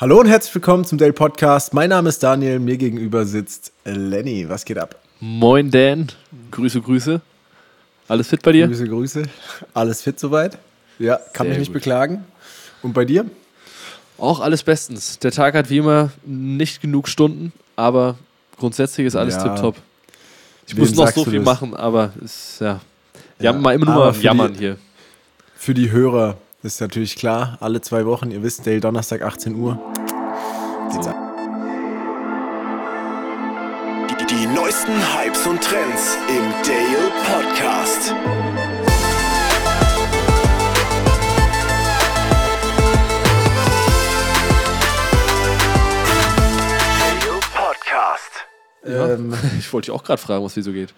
Hallo und herzlich willkommen zum Dale Podcast. Mein Name ist Daniel, mir gegenüber sitzt Lenny. Was geht ab? Moin Dan, Grüße, Grüße. Alles fit bei dir? Grüße, Grüße. Alles fit soweit? Ja, kann Sehr mich nicht gut. beklagen. Und bei dir? Auch alles bestens. Der Tag hat wie immer nicht genug Stunden, aber grundsätzlich ist alles ja. tipptopp. Ich Wem muss noch so viel machen, aber ist ja. Wir ja, haben mal immer nur jammern die, hier. Für die Hörer ist natürlich klar, alle zwei Wochen, ihr wisst, Dale Donnerstag 18 Uhr. Geht's ab. Die, die neuesten Hypes und Trends im Dale Podcast. Ja, ähm, ich wollte dich auch gerade fragen, was wie so geht.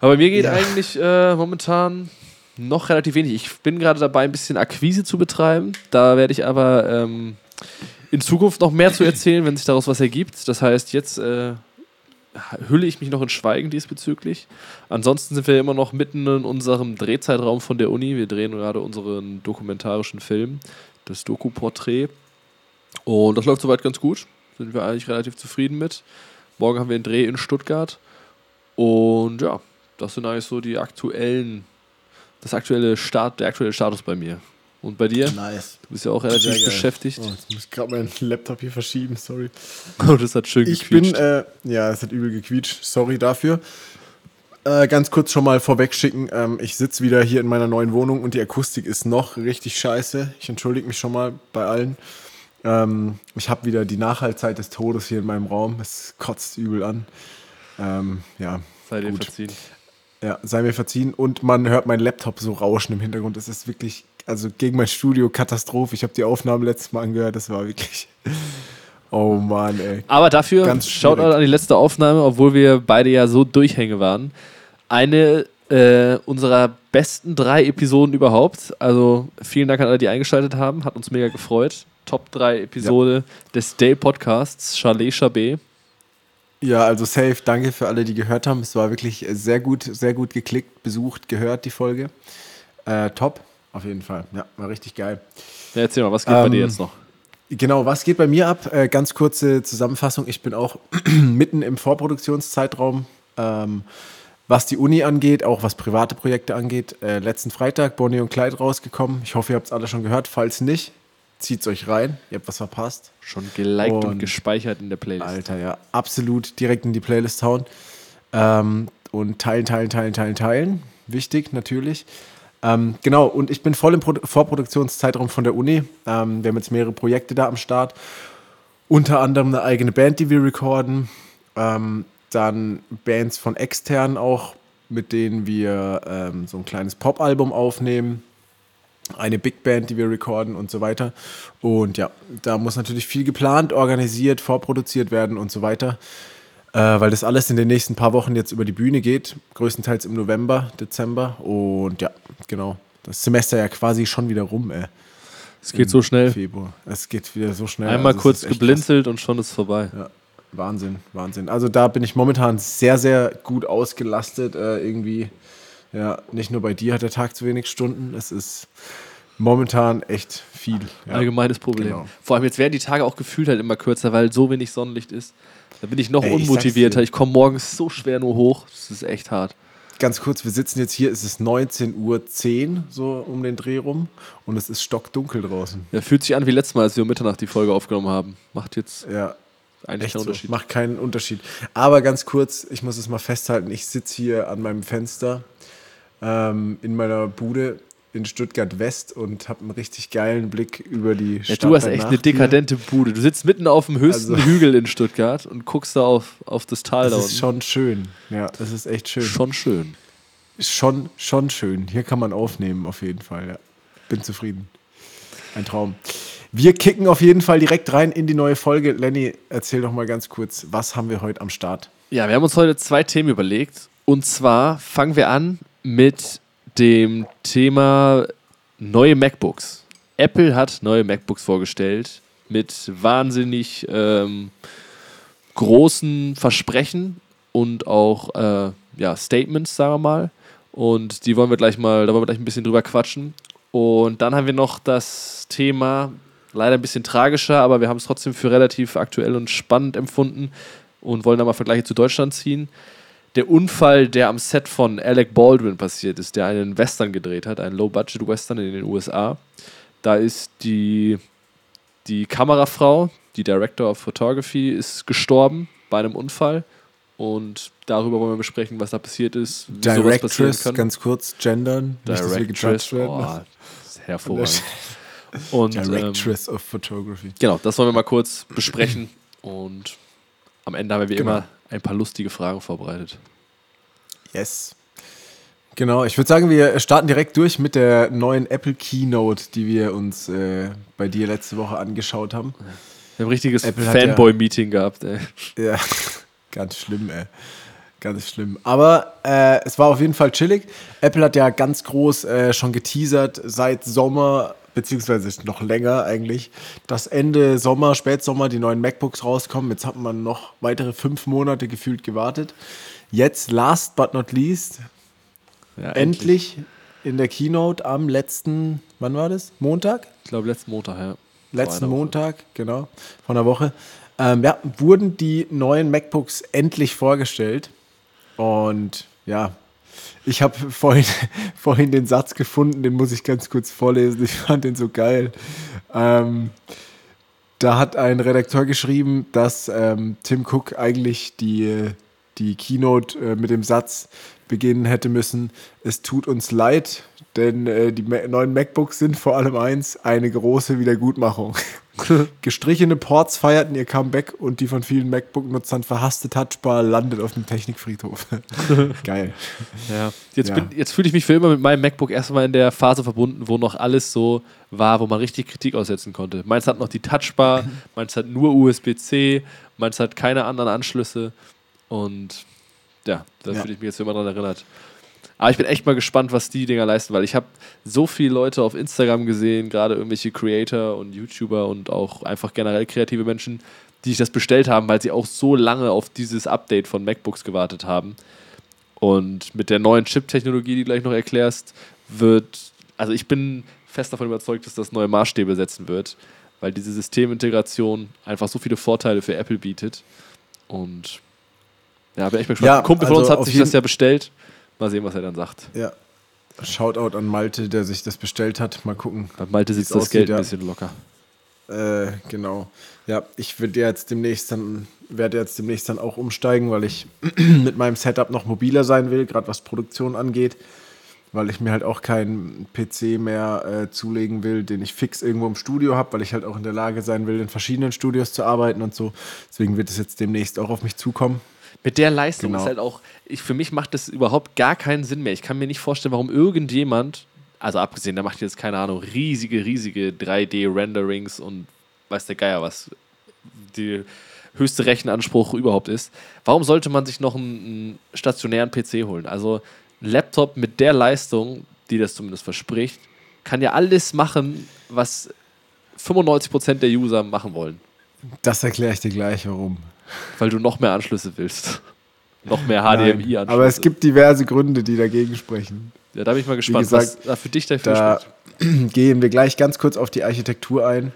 Aber mir geht ja. eigentlich äh, momentan noch relativ wenig. Ich bin gerade dabei, ein bisschen Akquise zu betreiben. Da werde ich aber ähm, in Zukunft noch mehr zu erzählen, wenn sich daraus was ergibt. Das heißt, jetzt äh, hülle ich mich noch in Schweigen diesbezüglich. Ansonsten sind wir immer noch mitten in unserem Drehzeitraum von der Uni. Wir drehen gerade unseren dokumentarischen Film, das Doku-Porträt. Und das läuft soweit ganz gut. Sind wir eigentlich relativ zufrieden mit. Morgen haben wir einen Dreh in Stuttgart. Und ja, das sind eigentlich so die aktuellen das aktuelle Start, der aktuelle Status bei mir. Und bei dir? Nice. Du bist ja auch relativ beschäftigt. Oh, jetzt muss ich gerade meinen Laptop hier verschieben, sorry. Oh, das hat schön ich gequietscht. Ich bin, äh, ja, es hat übel gequietscht, sorry dafür. Äh, ganz kurz schon mal vorweg schicken, ähm, ich sitze wieder hier in meiner neuen Wohnung und die Akustik ist noch richtig scheiße. Ich entschuldige mich schon mal bei allen. Ähm, ich habe wieder die Nachhaltzeit des Todes hier in meinem Raum. Es kotzt übel an. Ähm, ja. Sei dir verziehen. Ja, sei mir verziehen. Und man hört meinen Laptop so rauschen im Hintergrund. Es ist wirklich, also gegen mein Studio Katastrophe. Ich habe die Aufnahme letztes Mal angehört. Das war wirklich. Oh Mann, ey. Aber dafür, Ganz schaut an die letzte Aufnahme, obwohl wir beide ja so Durchhänge waren. Eine äh, unserer besten drei Episoden überhaupt. Also vielen Dank an alle, die eingeschaltet haben. Hat uns mega gefreut. Top 3 Episode ja. des Day Podcasts, Chalet Chabé. Ja, also safe, danke für alle, die gehört haben. Es war wirklich sehr gut, sehr gut geklickt, besucht, gehört, die Folge. Äh, top, auf jeden Fall. Ja, war richtig geil. Ja, erzähl mal, was geht ähm, bei dir ähm, jetzt noch? Genau, was geht bei mir ab? Äh, ganz kurze Zusammenfassung. Ich bin auch mitten im Vorproduktionszeitraum, ähm, was die Uni angeht, auch was private Projekte angeht. Äh, letzten Freitag Bonnie und Clyde rausgekommen. Ich hoffe, ihr habt es alle schon gehört. Falls nicht, zieht's euch rein. Ihr habt was verpasst. Schon geliked und, und gespeichert in der Playlist. Alter, ja. Absolut direkt in die Playlist hauen. Ähm, und teilen, teilen, teilen, teilen, teilen. Wichtig, natürlich. Ähm, genau, und ich bin voll im Pro Vorproduktionszeitraum von der Uni. Ähm, wir haben jetzt mehrere Projekte da am Start. Unter anderem eine eigene Band, die wir recorden. Ähm, dann Bands von extern auch, mit denen wir ähm, so ein kleines Pop-Album aufnehmen eine Big Band, die wir recorden und so weiter. Und ja, da muss natürlich viel geplant, organisiert, vorproduziert werden und so weiter, äh, weil das alles in den nächsten paar Wochen jetzt über die Bühne geht, größtenteils im November, Dezember. Und ja, genau, das Semester ja quasi schon wieder rum, ey. Es geht so schnell. Februar. Es geht wieder so schnell. Einmal also kurz geblinzelt krass. und schon ist vorbei. Ja. Wahnsinn, Wahnsinn. Also da bin ich momentan sehr, sehr gut ausgelastet. Äh, irgendwie ja, nicht nur bei dir hat der Tag zu wenig Stunden. Es ist momentan echt viel. Ja. Allgemeines Problem. Genau. Vor allem jetzt werden die Tage auch gefühlt halt immer kürzer, weil so wenig Sonnenlicht ist. Da bin ich noch Ey, unmotivierter. Ich, ich komme morgens so schwer nur hoch. Das ist echt hart. Ganz kurz, wir sitzen jetzt hier, es ist 19.10 Uhr, so um den Dreh rum, und es ist stockdunkel draußen. Ja, fühlt sich an wie letztes Mal, als wir um Mitternacht die Folge aufgenommen haben. Macht jetzt ja, eigentlich keinen so. Unterschied. Macht keinen Unterschied. Aber ganz kurz, ich muss es mal festhalten, ich sitze hier an meinem Fenster ähm, in meiner Bude in Stuttgart West und habe einen richtig geilen Blick über die ja, Stadt. Du hast echt eine dekadente Bude. Du sitzt mitten auf dem höchsten also, Hügel in Stuttgart und guckst da auf, auf das Tal das da Das ist schon schön. Ja, das ist echt schön. Schon schön. Schon, schon schön. Hier kann man aufnehmen, auf jeden Fall. Ja. Bin zufrieden. Ein Traum. Wir kicken auf jeden Fall direkt rein in die neue Folge. Lenny, erzähl doch mal ganz kurz, was haben wir heute am Start? Ja, wir haben uns heute zwei Themen überlegt. Und zwar fangen wir an mit dem Thema neue MacBooks. Apple hat neue MacBooks vorgestellt mit wahnsinnig ähm, großen Versprechen und auch äh, ja, Statements, sagen wir mal. Und die wollen wir gleich mal, da wollen wir gleich ein bisschen drüber quatschen. Und dann haben wir noch das Thema Leider ein bisschen tragischer, aber wir haben es trotzdem für relativ aktuell und spannend empfunden und wollen da mal Vergleiche zu Deutschland ziehen. Der Unfall, der am Set von Alec Baldwin passiert ist, der einen Western gedreht hat, einen Low-Budget-Western in den USA. Da ist die, die Kamerafrau, die Director of Photography, ist gestorben bei einem Unfall. Und darüber wollen wir besprechen, was da passiert ist. Directress, ganz kurz, gendern. nicht, Directress, werden. oh, das ist hervorragend. Und ähm, Directress of Photography. genau, das wollen wir mal kurz besprechen. Und am Ende haben wir wie Genau. immer ein paar lustige Fragen vorbereitet. Yes. Genau, ich würde sagen, wir starten direkt durch mit der neuen Apple Keynote, die wir uns äh, bei dir letzte Woche angeschaut haben. Wir haben ein richtiges hat ja- Fanboy-Meeting gehabt. Ey. Ja, ganz schlimm, ey. Ganz schlimm. Aber äh, es war auf jeden Fall chillig. Apple hat ja ganz groß äh, schon geteasert seit Sommer, beziehungsweise noch länger eigentlich, dass Ende Sommer, Spätsommer die neuen MacBooks rauskommen. Jetzt hat man noch weitere fünf Monate gefühlt gewartet. Jetzt, last but not least, Ja, endlich in der Keynote am letzten, wann war das? Montag? Ich glaube, letzten Montag, ja. Letzten Woche. Montag, genau, von der Woche, ähm, ja, wurden die neuen MacBooks endlich vorgestellt. Und ja, ich habe vorhin, vorhin den Satz gefunden, den muss ich ganz kurz vorlesen. Ich fand den so geil. Ähm, da hat ein Redakteur geschrieben, dass ähm, Tim Cook eigentlich die, die Keynote äh, mit dem Satz beginnen hätte müssen, es tut uns leid, denn äh, die Ma neuen MacBooks sind vor allem eins, eine große Wiedergutmachung. Gestrichene Ports feierten ihr Comeback und die von vielen MacBook-Nutzern verhasste Touchbar landet auf dem Technikfriedhof. Geil. Ja. Jetzt, Ja. bin- jetzt fühle ich mich für immer mit meinem MacBook erstmal in der Phase verbunden, wo noch alles so war, wo man richtig Kritik aussetzen konnte. Meins hat noch die Touchbar, meins hat nur USB-C, meins hat keine anderen Anschlüsse und ja, da Ja. fühle ich mich jetzt immer dran erinnert. Aber ich bin echt mal gespannt, was die Dinger leisten, weil ich habe so viele Leute auf Instagram gesehen, gerade irgendwelche Creator und YouTuber und auch einfach generell kreative Menschen, die sich das bestellt haben, weil sie auch so lange auf dieses Update von MacBooks gewartet haben. Und mit der neuen Chip-Technologie, die du gleich noch erklärst, wird, also ich bin fest davon überzeugt, dass das neue Maßstäbe setzen wird, weil diese Systemintegration einfach so viele Vorteile für Apple bietet. Und ja, bin echt mal gespannt. Ja, Ein Kumpel von also uns hat auf sich das ja bestellt. Mal sehen, was er dann sagt. Ja. Shoutout an Malte, der sich das bestellt hat. Mal gucken. Bei Malte sitzt das Geld ein bisschen locker. Äh, genau. Ja, ich werde jetzt demnächst dann werde jetzt demnächst dann auch umsteigen, weil ich mit meinem Setup noch mobiler sein will, gerade was Produktion angeht, weil ich mir halt auch keinen PC mehr äh, zulegen will, den ich fix irgendwo im Studio habe, weil ich halt auch in der Lage sein will, in verschiedenen Studios zu arbeiten und so. Deswegen wird es jetzt demnächst auch auf mich zukommen. Mit der Leistung Genau. ist halt auch, ich, für mich macht das überhaupt gar keinen Sinn mehr. Ich kann mir nicht vorstellen, warum irgendjemand, also abgesehen, da macht jetzt keine Ahnung, riesige, riesige 3D-Renderings und weiß der Geier was, die höchste Rechenanspruch überhaupt ist. Warum sollte man sich noch einen, einen stationären PC holen? Also ein Laptop mit der Leistung, die das zumindest verspricht, kann ja alles machen, was 95% der User machen wollen. Das erkläre ich dir gleich, warum. Weil du noch mehr Anschlüsse willst. noch mehr HDMI-Anschlüsse. aber es gibt diverse Gründe, die dagegen sprechen. Ja, da bin ich mal gespannt, gesagt, was da für dich dafür Da spricht. gehen wir gleich ganz kurz auf die Architektur ein.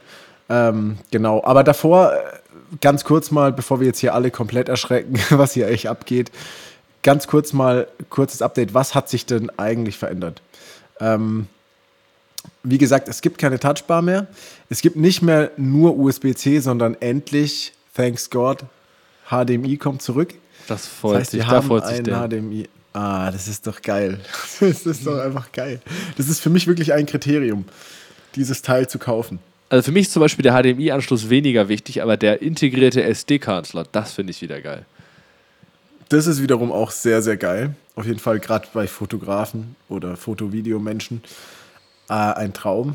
Ähm, genau, aber davor äh, ganz kurz mal, bevor wir jetzt hier alle komplett erschrecken, was hier eigentlich abgeht, ganz kurz mal kurzes Update. Was hat sich denn eigentlich verändert? Ähm, wie gesagt, es gibt keine Touchbar mehr. Es gibt nicht mehr nur USB-C, sondern endlich, thanks God, HDMI kommt zurück. Das freut Das heißt, sich, da freut sich der. HDMI. Ah, das ist doch geil. Das ist doch einfach geil. Das ist für mich wirklich ein Kriterium, dieses Teil zu kaufen. Also für mich ist zum Beispiel der HDMI-Anschluss weniger wichtig, aber der integrierte SD-Card-Slot, das finde ich wieder geil. Das ist wiederum auch sehr, sehr geil. Auf jeden Fall gerade bei Fotografen oder Foto-Video-Menschen äh, ein Traum.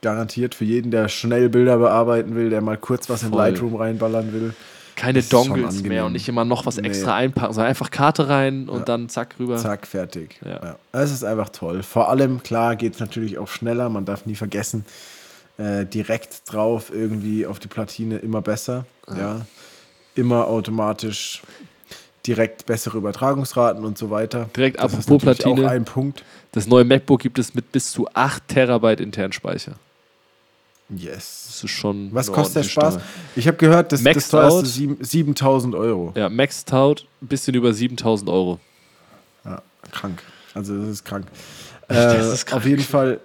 Garantiert für jeden, der schnell Bilder bearbeiten will, der mal kurz was in Voll. Lightroom reinballern will. Keine Das Dongles mehr und nicht immer noch was Nee. extra einpacken, sondern einfach Karte rein und dann zack rüber. Zack, fertig. Ja. Ja. Es ist einfach toll. Vor allem, klar, geht es natürlich auch schneller. Man darf nie vergessen, äh, direkt drauf irgendwie auf die Platine immer besser. Ja. Immer automatisch direkt bessere Übertragungsraten und so weiter. Direkt das apropos Platine. auch ein Punkt. Das neue MacBook gibt es mit bis zu 8 Terabyte internen Speicher. Yes. Das ist schon. Was kostet der Spaß? Stange. Ich habe gehört, das, das Maxed teuerste out? sieben- 7000 Euro. Ja, Maxed Out, ein bisschen über 7000 Euro. Ja, krank. Also das ist krank. Das Äh, ist krank. Auf jeden Fall,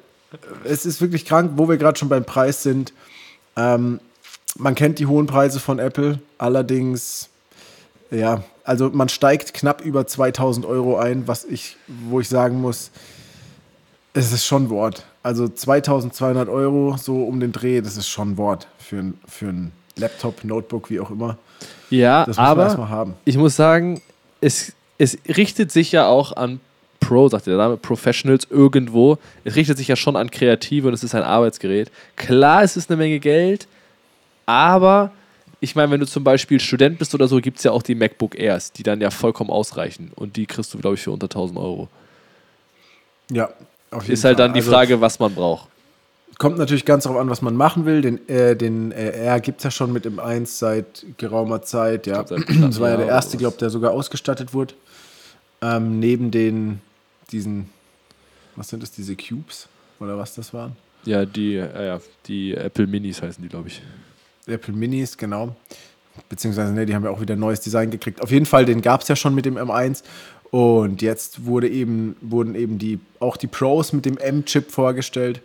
es ist wirklich krank, wo wir gerade schon beim Preis sind. Ähm, man kennt die hohen Preise von Apple, allerdings, ja, also man steigt knapp über 2000 Euro ein, was ich, wo ich sagen muss, es ist schon Wort. Also 2200 Euro, so um den Dreh, das ist schon Wort für ein, für ein Laptop, Notebook, wie auch immer. Ja, aber erstmal haben. ich muss sagen, es, es richtet sich ja auch an Pro, sagt der Name, Professionals irgendwo. Es richtet sich ja schon an Kreative und es ist ein Arbeitsgerät. Klar, es ist eine Menge Geld, aber ich meine, wenn du zum Beispiel Student bist oder so, gibt es ja auch die MacBook Airs, die dann ja vollkommen ausreichen. Und die kriegst du, glaube ich, für unter 1000 Euro. Ja, Ist halt Fall. dann die Also- Frage, was man braucht. Kommt natürlich ganz darauf an, was man machen will. Den, äh, den äh, R gibt es ja schon mit dem 1 seit geraumer Zeit. Ja. Glaub, das war ja der erste, glaube der sogar ausgestattet wurde. Ähm, neben den, diesen, was sind das, diese Cubes? Oder was das waren? Ja, die, äh, ja, die Apple Minis heißen die, glaube ich. Apple Minis, genau. Beziehungsweise, ne, die haben ja auch wieder ein neues Design gekriegt. Auf jeden Fall, den gab es ja schon mit dem M1. Und jetzt wurde eben, wurden eben die, auch die Pros mit dem M-Chip vorgestellt.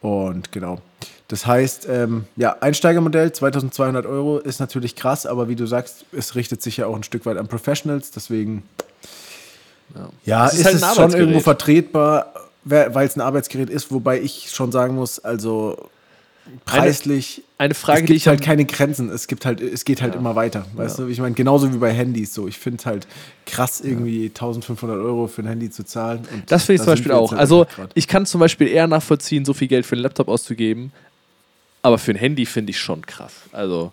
Und genau. Das heißt, ähm, ja, Einsteigermodell, 2200 Euro ist natürlich krass, aber wie du sagst, es richtet sich ja auch ein Stück weit an Professionals. Deswegen, ja, Es ist, ist halt es schon irgendwo vertretbar, weil es ein Arbeitsgerät ist. Wobei ich schon sagen muss, also preislich Eine Frage, es gibt die ich halt keine Grenzen. Es gibt halt, es geht halt immer weiter. Weißt du, ich meine, genauso wie bei Handys so. Ich finde es halt krass, irgendwie 1500 Euro für ein Handy zu zahlen. Das finde ich zum Beispiel auch. halt Also ich kann zum Beispiel eher nachvollziehen, so viel Geld für einen Laptop auszugeben. Aber für ein Handy finde ich schon krass. Also,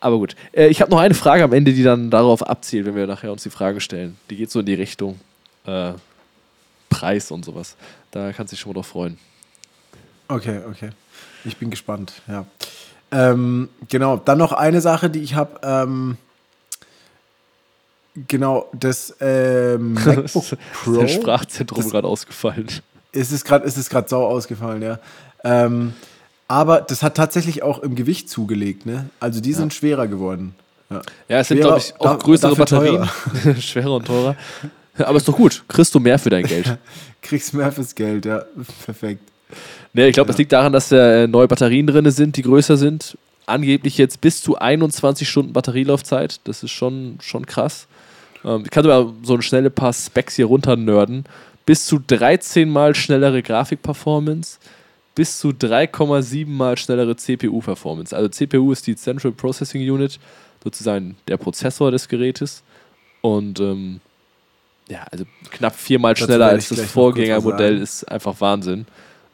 aber gut. Äh, ich habe noch eine Frage am Ende, die dann darauf abzielt, wenn wir nachher uns die Frage stellen. Die geht so in die Richtung äh, Preis und sowas. Da kannst du dich schon mal drauf freuen. Okay, okay. Ich bin gespannt, ja. Ähm, genau, dann noch eine Sache, die ich habe. Ähm, genau, das ähm, MacBook Pro. Dein Sprachzentrum Das- gerade ausgefallen. Es ist gerade gerade sau ausgefallen, ja. Ähm, aber das hat tatsächlich auch im Gewicht zugelegt, ne? Also die sind schwerer geworden. Ja. Ja, es sind, Schwerer, glaube ich, auch größere Batterien. Schwerer und teurer. Aber ist doch gut. Kriegst du mehr für dein Geld. Kriegst mehr fürs Geld, ja. Perfekt. Nee, ich glaube, das liegt daran, dass da äh, neue Batterien drin sind, die größer sind. Angeblich jetzt bis zu 21 Stunden Batterielaufzeit. Das ist schon, schon krass. Ähm, ich kann sogar so ein schnelle paar Specs hier runter nerden. Bis zu 13 mal schnellere Grafikperformance. Bis zu 3,7 mal schnellere CPU-Performance. Also CPU ist die Central Processing Unit, sozusagen der Prozessor des Gerätes. Und ähm, ja, also knapp viermal schneller als das Vorgängermodell ist einfach Wahnsinn.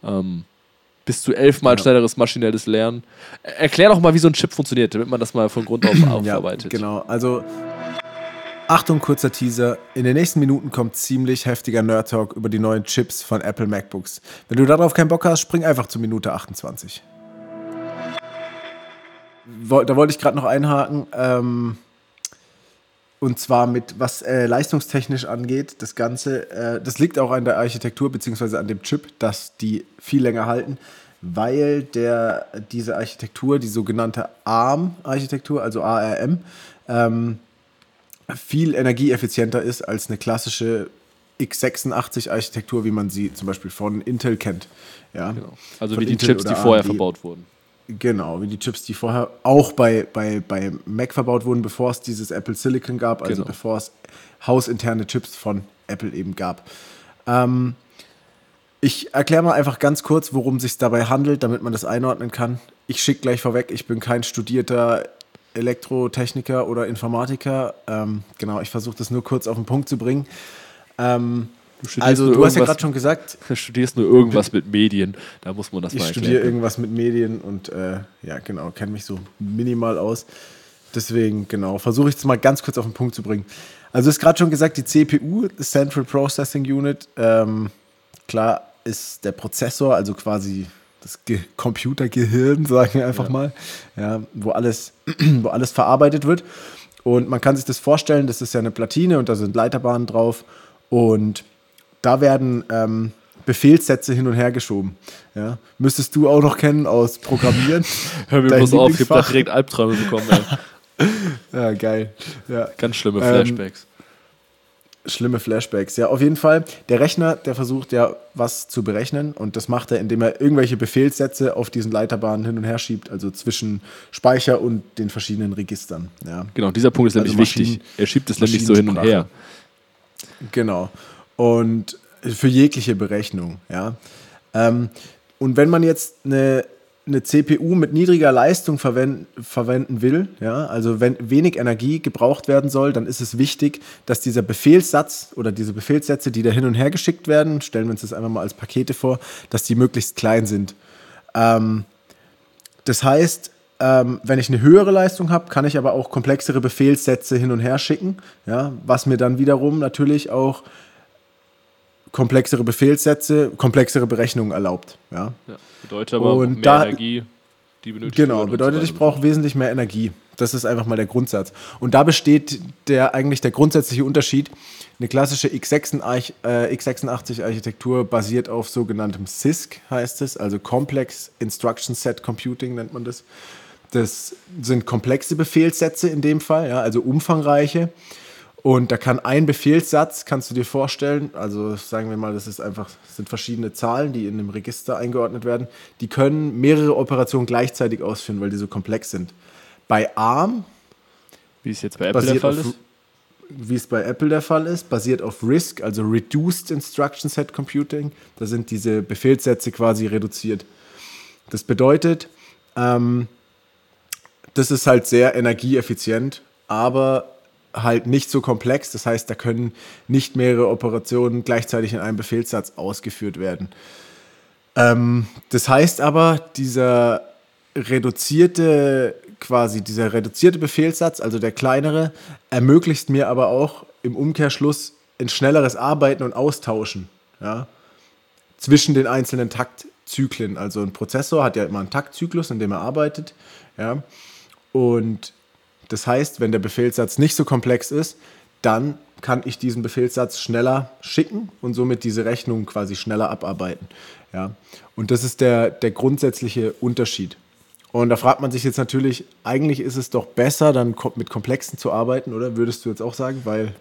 Ähm, bis zu elfmal Ja. schnelleres maschinelles Lernen. Er- Erklär doch mal, wie so ein Chip funktioniert, damit man das mal von Grund auf aufarbeitet. Ja, genau. Also, Achtung, kurzer Teaser. In den nächsten Minuten kommt ziemlich heftiger Nerd-Talk über die neuen Chips von Apple MacBooks. Wenn du darauf keinen Bock hast, spring einfach zu Minute 28. Woll- Da wollte ich gerade noch einhaken. Ähm, und zwar mit, was äh, leistungstechnisch angeht, das Ganze, äh, das liegt auch an der Architektur beziehungsweise an dem Chip, dass die viel länger halten, weil der, diese Architektur, die sogenannte ARM-Architektur, also ARM, ähm, viel energieeffizienter ist als eine klassische x86-Architektur, wie man sie zum Beispiel von Intel kennt. Ja? Genau. Also Von wie die Intel Chips, die vorher verbaut wurden. Genau, wie die Chips, die vorher auch bei, bei, bei Mac verbaut wurden, bevor es dieses Apple Silicon gab, also Genau. bevor es hausinterne Chips von Apple eben gab. Ähm, ich erkläre mal einfach ganz kurz, worum es sich dabei handelt, damit man das einordnen kann. Ich schicke gleich vorweg, ich bin kein studierter Elektrotechniker oder Informatiker. Ähm, genau, ich versuche das nur kurz auf den Punkt zu bringen. Ähm, also, du hast ja gerade schon gesagt, Du studierst nur irgendwas mit Medien. Da muss man das ich mal studiere erklären. irgendwas mit Medien und äh, ja, genau, kenne mich so minimal aus. Deswegen, genau, versuche ich es mal ganz kurz auf den Punkt zu bringen. Also, du hast gerade schon gesagt, die CPU, Central Processing Unit, ähm, klar ist der Prozessor, also quasi das Ge Computergehirn, sagen wir einfach mal, ja, wo, alles, wo alles verarbeitet wird. Und man kann sich das vorstellen, das ist ja eine Platine und da sind Leiterbahnen drauf. Und da werden ähm, Befehlssätze hin und her geschoben. Ja. Müsstest du auch noch kennen aus Programmieren. Hör mir bloß auf, ich hab da direkt Albträume bekommen. Ja, geil. Ja. Ganz schlimme Ähm, Flashbacks. Schlimme Flashbacks. Ja, auf jeden Fall. Der Rechner, der versucht ja was zu berechnen und das macht er, indem er irgendwelche Befehlssätze auf diesen Leiterbahnen hin und her schiebt, also zwischen Speicher und den verschiedenen Registern. Ja. Genau, dieser Punkt ist nämlich also wichtig. Maschinen- Er schiebt es nämlich so hin und her. Genau. Und für jegliche Berechnung, ja. Ähm, und wenn man jetzt eine, eine CPU mit niedriger Leistung verwenden, verwenden will, ja, also wenn wenig Energie gebraucht werden soll, dann ist es wichtig, dass dieser Befehlssatz oder diese Befehlssätze, die da hin und her geschickt werden, stellen wir uns das einfach mal als Pakete vor, dass die möglichst klein sind. Ähm, das heißt, ähm, wenn ich eine höhere Leistung habe, kann ich aber auch komplexere Befehlssätze hin und her schicken, ja, was mir dann wiederum natürlich auch komplexere Befehlssätze, komplexere Berechnungen erlaubt. Ja. Ja. Bedeutet aber Und mehr da- Energie, die benötigt Genau, bedeutet, so ich brauche wesentlich mehr Energie. Das ist einfach mal der Grundsatz. Und da besteht der eigentlich der grundsätzliche Unterschied. Eine klassische x86 äh, x86-Architektur basiert auf sogenanntem CISC, heißt es, also Complex Instruction Set Computing nennt man das. Das sind komplexe Befehlssätze in dem Fall, ja, also umfangreiche. Und da kann ein Befehlssatz, kannst du dir vorstellen, also sagen wir mal, das ist einfach, das sind verschiedene Zahlen, die in einem Register eingeordnet werden, die können mehrere Operationen gleichzeitig ausführen, weil die so komplex sind. Bei ARM, Wie es jetzt bei Apple der Fall auf, ist. wie es bei Apple der Fall ist, basiert auf RISC, also Reduced Instruction Set Computing. Da sind diese Befehlssätze quasi reduziert. Das bedeutet, ähm, das ist halt sehr energieeffizient, aber halt nicht so komplex. Das heißt, da können nicht mehrere Operationen gleichzeitig in einem Befehlssatz ausgeführt werden. Ähm, das heißt aber, dieser reduzierte, quasi dieser reduzierte Befehlssatz, also der kleinere, ermöglicht mir aber auch im Umkehrschluss ein schnelleres Arbeiten und Austauschen. Ja? zwischen den einzelnen Taktzyklen. Also ein Prozessor hat ja immer einen Taktzyklus, in dem er arbeitet. Ja? Und das heißt, wenn der Befehlssatz nicht so komplex ist, dann kann ich diesen Befehlssatz schneller schicken und somit diese Rechnung quasi schneller abarbeiten. Ja? Und das ist der, der grundsätzliche Unterschied. Und da fragt man sich jetzt natürlich, eigentlich ist es doch besser, dann mit Komplexen zu arbeiten, oder? Würdest du jetzt auch sagen, weil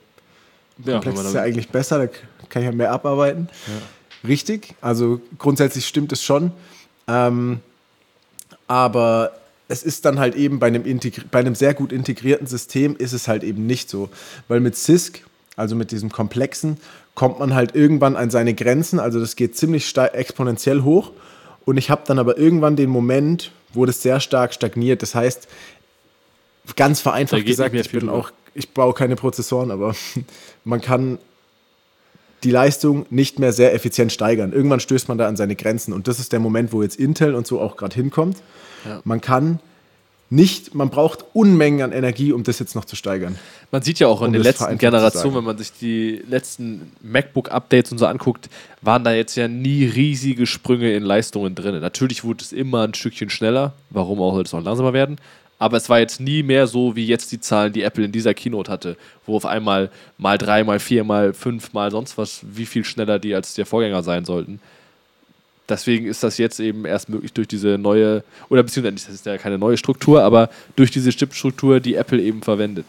Ja, Komplex ist ja eigentlich besser, da kann ich ja mehr abarbeiten. Richtig, also grundsätzlich stimmt es schon. Ähm, aber es ist dann halt eben bei einem, integri- bei einem sehr gut integrierten System ist es halt eben nicht so. Weil mit CISC, also mit diesem Komplexen, kommt man halt irgendwann an seine Grenzen. Also das geht ziemlich exponentiell hoch. Und ich habe dann aber irgendwann den Moment, wo das sehr stark stagniert. Das heißt, ganz vereinfacht gesagt, ich bin auch, ich baue keine Prozessoren, aber man kann die Leistung nicht mehr sehr effizient steigern. Irgendwann stößt man da an seine Grenzen und das ist der Moment, wo jetzt Intel und so auch gerade hinkommt. Ja. Man kann nicht, man braucht Unmengen an Energie, um das jetzt noch zu steigern. Man sieht ja auch in Um den letzten Generationen, sagen. wenn man sich die letzten MacBook-Updates und so anguckt, waren da jetzt ja nie riesige Sprünge in Leistungen drin. Natürlich wurde es immer ein Stückchen schneller, warum auch soll es noch langsamer werden. Aber es war jetzt nie mehr so wie jetzt die Zahlen, die Apple in dieser Keynote hatte, wo auf einmal mal drei, mal vier, mal fünf, mal sonst was, wie viel schneller die als der Vorgänger sein sollten. Deswegen ist das jetzt eben erst möglich durch diese neue, oder beziehungsweise das ist ja keine neue Struktur, aber durch diese Chipstruktur, die Apple eben verwendet.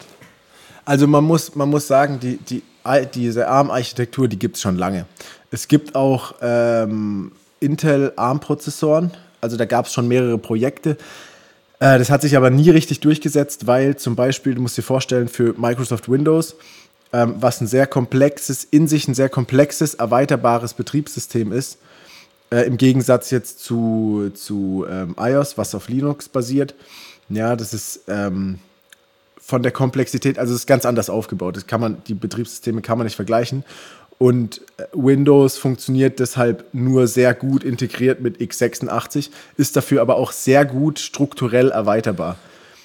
Also man muss, man muss sagen, die, die, diese ARM-Architektur, die gibt es schon lange. Es gibt auch ähm, Intel ARM-Prozessoren, also da gab es schon mehrere Projekte. Äh, das hat sich aber nie richtig durchgesetzt, weil zum Beispiel, du musst dir vorstellen, für Microsoft Windows, ähm, was ein sehr komplexes, in sich ein sehr komplexes, erweiterbares Betriebssystem ist, äh, im Gegensatz jetzt zu, zu ähm, iOS, was auf Linux basiert. Ja, das ist ähm, von der Komplexität, also es ist ganz anders aufgebaut. Das kann man, die Betriebssysteme kann man nicht vergleichen. Und äh, Windows funktioniert deshalb nur sehr gut integriert mit x86, ist dafür aber auch sehr gut strukturell erweiterbar.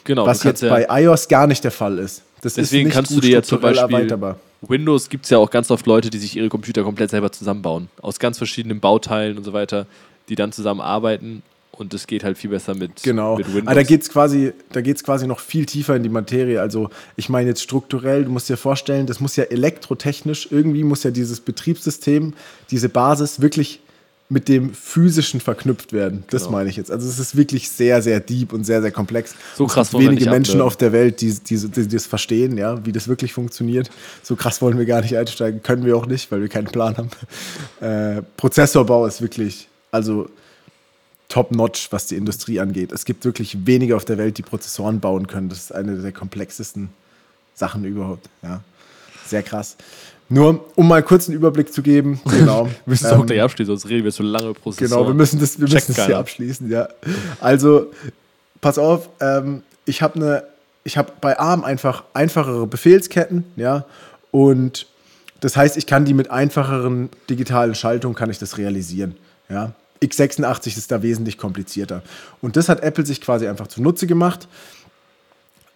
Genau, was jetzt ja- bei iOS gar nicht der Fall ist. Das Deswegen ist kannst du dir ja zum Beispiel erweiterbar. Windows gibt es ja auch ganz oft Leute, die sich ihre Computer komplett selber zusammenbauen. Aus ganz verschiedenen Bauteilen und so weiter, die dann zusammenarbeiten und es geht halt viel besser mit, Genau. mit Windows. Aber da geht es quasi, da geht's quasi noch viel tiefer in die Materie. Also ich meine jetzt strukturell, du musst dir vorstellen, das muss ja elektrotechnisch, irgendwie muss ja dieses Betriebssystem, diese Basis wirklich mit dem Physischen verknüpft werden. Das Genau. meine ich jetzt. Also es ist wirklich sehr, sehr deep und sehr, sehr komplex. So Es krass gibt wollen wir wenige Menschen auf der Welt, die, die, die, die das verstehen, ja, wie das wirklich funktioniert. So krass wollen wir gar nicht einsteigen, können wir auch nicht, weil wir keinen Plan haben. Äh, Prozessorbau ist wirklich, also top-notch, was die Industrie angeht. Es gibt wirklich wenige auf der Welt, die Prozessoren bauen können. Das ist eine der komplexesten Sachen überhaupt. Ja. Sehr krass. Nur, um mal kurz einen Überblick zu geben, genau. Wir müssen es ähm, auch gleich abschließen, sonst reden wir zu lange Prozessoren. Genau, wir müssen das, wir müssen das hier abschließen, ja. Also, pass auf, ähm, ich habe eine, ich habe bei ARM einfach einfachere Befehlsketten, ja, und das heißt, ich kann die mit einfacheren digitalen Schaltungen kann ich das realisieren, ja. X86 ist da wesentlich komplizierter. Und das hat Apple sich quasi einfach zunutze gemacht,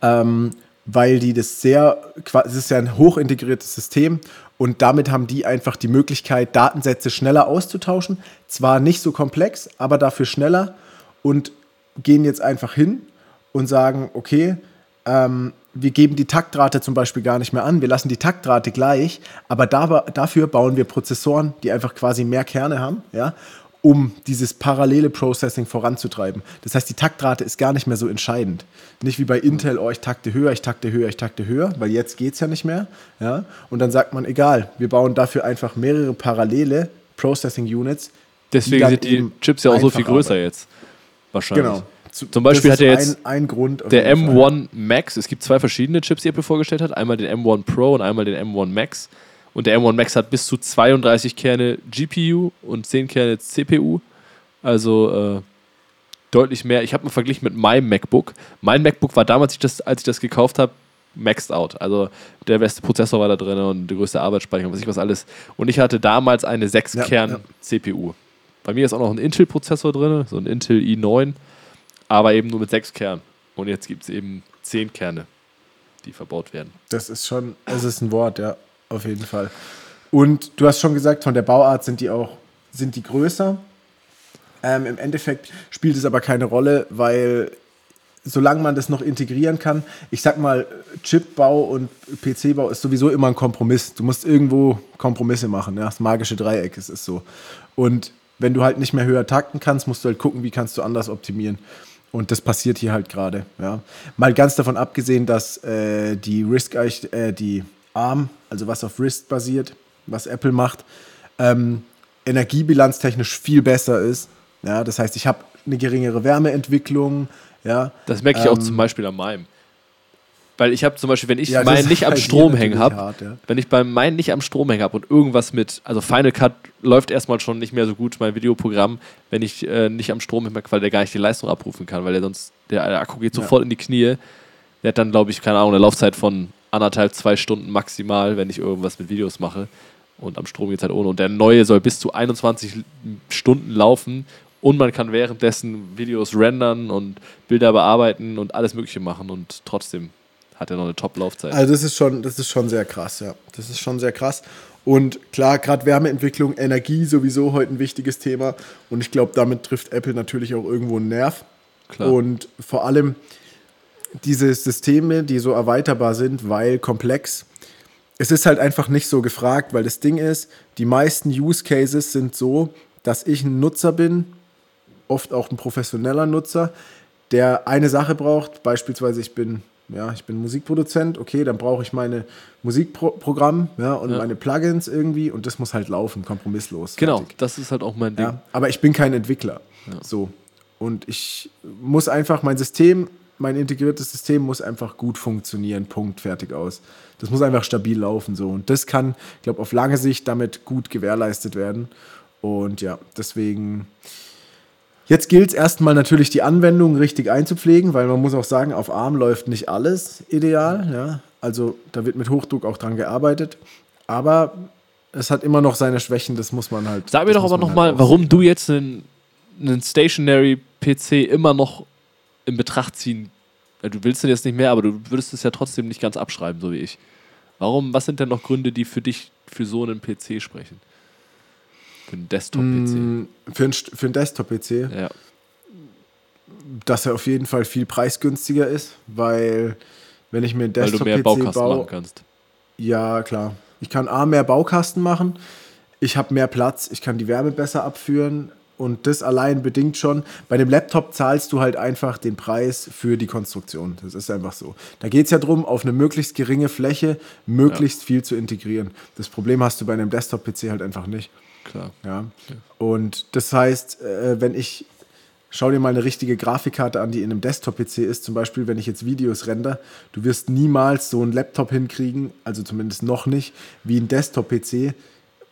ähm, weil die das sehr, es ist ja ein hochintegriertes System und damit haben die einfach die Möglichkeit, Datensätze schneller auszutauschen. Zwar nicht so komplex, aber dafür schneller und gehen jetzt einfach hin und sagen, okay, ähm, wir geben die Taktrate zum Beispiel gar nicht mehr an, wir lassen die Taktrate gleich, aber da, dafür bauen wir Prozessoren, die einfach quasi mehr Kerne haben, ja, um dieses parallele Processing voranzutreiben. Das heißt, die Taktrate ist gar nicht mehr so entscheidend. Nicht wie bei Intel, oh, ich takte höher, ich takte höher, ich takte höher, weil jetzt geht es ja nicht mehr. Ja? Und dann sagt man, egal, wir bauen dafür einfach mehrere parallele Processing Units. Deswegen dann sind die Chips ja auch so viel größer arbeiten. jetzt. Wahrscheinlich. Genau. Zu- Zum Beispiel hat er jetzt ein, ein Grund. Der jeden Fall. M1 Max, es gibt zwei verschiedene Chips, die Apple vorgestellt hat. Einmal den M1 Pro und einmal den M1 Max. Und der M1 Max hat bis zu 32 Kerne GPU und 10 Kerne CPU. Also äh, deutlich mehr. Ich habe einen Vergleich mit meinem MacBook. Mein MacBook war damals, als ich das, als ich das gekauft habe, maxed out. Also der beste Prozessor war da drin und der größte Arbeitsspeicher und was ich was alles. Und ich hatte damals eine 6-Kern-CPU. Bei mir ist auch noch ein Intel-Prozessor drin, so ein Intel i9, aber eben nur mit 6 Kernen. Und jetzt gibt es eben 10 Kerne, die verbaut werden. Das ist schon, es ist ein Wort, ja, auf jeden Fall. Und du hast schon gesagt, von der Bauart sind die auch, sind die größer. Ähm, Im Endeffekt spielt es aber keine Rolle, weil solange man das noch integrieren kann, ich sag mal, Chipbau und PC-Bau ist sowieso immer ein Kompromiss. Du musst irgendwo Kompromisse machen, ja, das magische Dreieck, es ist so. Und wenn du halt nicht mehr höher takten kannst, musst du halt gucken, wie kannst du anders optimieren. Und das passiert hier halt gerade. Ja. Mal ganz davon abgesehen, dass äh, die Risk, äh, die ARM, also was auf RISC basiert, was Apple macht, ähm, energiebilanztechnisch viel besser ist. Ja, das heißt, ich habe eine geringere Wärmeentwicklung. Ja, Das merke ich auch Ähm, zum Beispiel an meinem. Weil ich habe zum Beispiel, wenn ich Ja, meinen nicht am Strom hängen habe, ja. wenn ich beim meinen nicht am Strom hängen habe und irgendwas mit, also Final Cut läuft erstmal schon nicht mehr so gut, mein Videoprogramm, wenn ich äh, nicht am Strom hänge, weil der gar nicht die Leistung abrufen kann, weil der sonst, der, der Akku geht Ja. sofort in die Knie. Der hat dann, glaube ich, keine Ahnung, eine Laufzeit von anderthalb, zwei Stunden maximal, wenn ich irgendwas mit Videos mache. Und am Strom geht es halt ohne. Und der neue soll bis zu 21 Stunden laufen und man kann währenddessen Videos rendern und Bilder bearbeiten und alles Mögliche machen und trotzdem hat er noch eine Top-Laufzeit. Also das ist schon, das ist schon sehr krass, ja. Das ist schon sehr krass. Und klar, gerade Wärmeentwicklung, Energie sowieso heute ein wichtiges Thema. Und ich glaube, damit trifft Apple natürlich auch irgendwo einen Nerv. Klar. Und vor allem diese Systeme, die so erweiterbar sind, weil komplex. Es ist halt einfach nicht so gefragt, weil das Ding ist, die meisten Use Cases sind so, dass ich ein Nutzer bin, oft auch ein professioneller Nutzer, der eine Sache braucht, beispielsweise ich bin, ja, ich bin Musikproduzent, okay, dann brauche ich meine Musikprogramm ja, und Ja. meine Plugins irgendwie und das muss halt laufen, kompromisslos. genau, fertig. das ist halt auch mein Ding. Ja, aber ich bin kein Entwickler. So. Und ich muss einfach mein System, mein integriertes System muss einfach gut funktionieren. Punkt, fertig aus. Das muss einfach stabil laufen. So. Und das kann, ich glaube, auf lange Sicht damit gut gewährleistet werden. Und ja, deswegen. Jetzt gilt es erstmal natürlich, die Anwendung richtig einzupflegen, weil man muss auch sagen, auf ARM läuft nicht alles ideal. Ja? Also da wird mit Hochdruck auch dran gearbeitet. Aber es hat immer noch seine Schwächen, das muss man halt. Sag mir doch aber nochmal, halt warum du jetzt einen, einen Stationary-PC immer noch in Betracht ziehen Du willst den jetzt nicht mehr, aber du würdest es ja trotzdem nicht ganz abschreiben, so wie ich. Warum, was sind denn noch Gründe, die für dich für so einen PC sprechen? Für einen Desktop-PC. Mm, Für einen, für einen Desktop-PC, Ja. dass er auf jeden Fall viel preisgünstiger ist, weil wenn ich mir einen Weil du mehr Desktop-PC Baukasten machen baue, kannst. ja klar, ich kann A, mehr Baukasten machen, ich habe mehr Platz, ich kann die Wärme besser abführen und das allein bedingt schon. Bei dem Laptop zahlst du halt einfach den Preis für die Konstruktion. Das ist einfach so. Da geht es ja darum, auf eine möglichst geringe Fläche möglichst ja. viel zu integrieren. Das Problem hast du bei einem Desktop-PC halt einfach nicht. Klar. Ja. Und das heißt, äh, wenn ich Schau dir mal eine richtige Grafikkarte an, die in einem Desktop-PC ist. Zum Beispiel, wenn ich jetzt Videos render, du wirst niemals so einen Laptop hinkriegen, also zumindest noch nicht, wie ein Desktop-PC,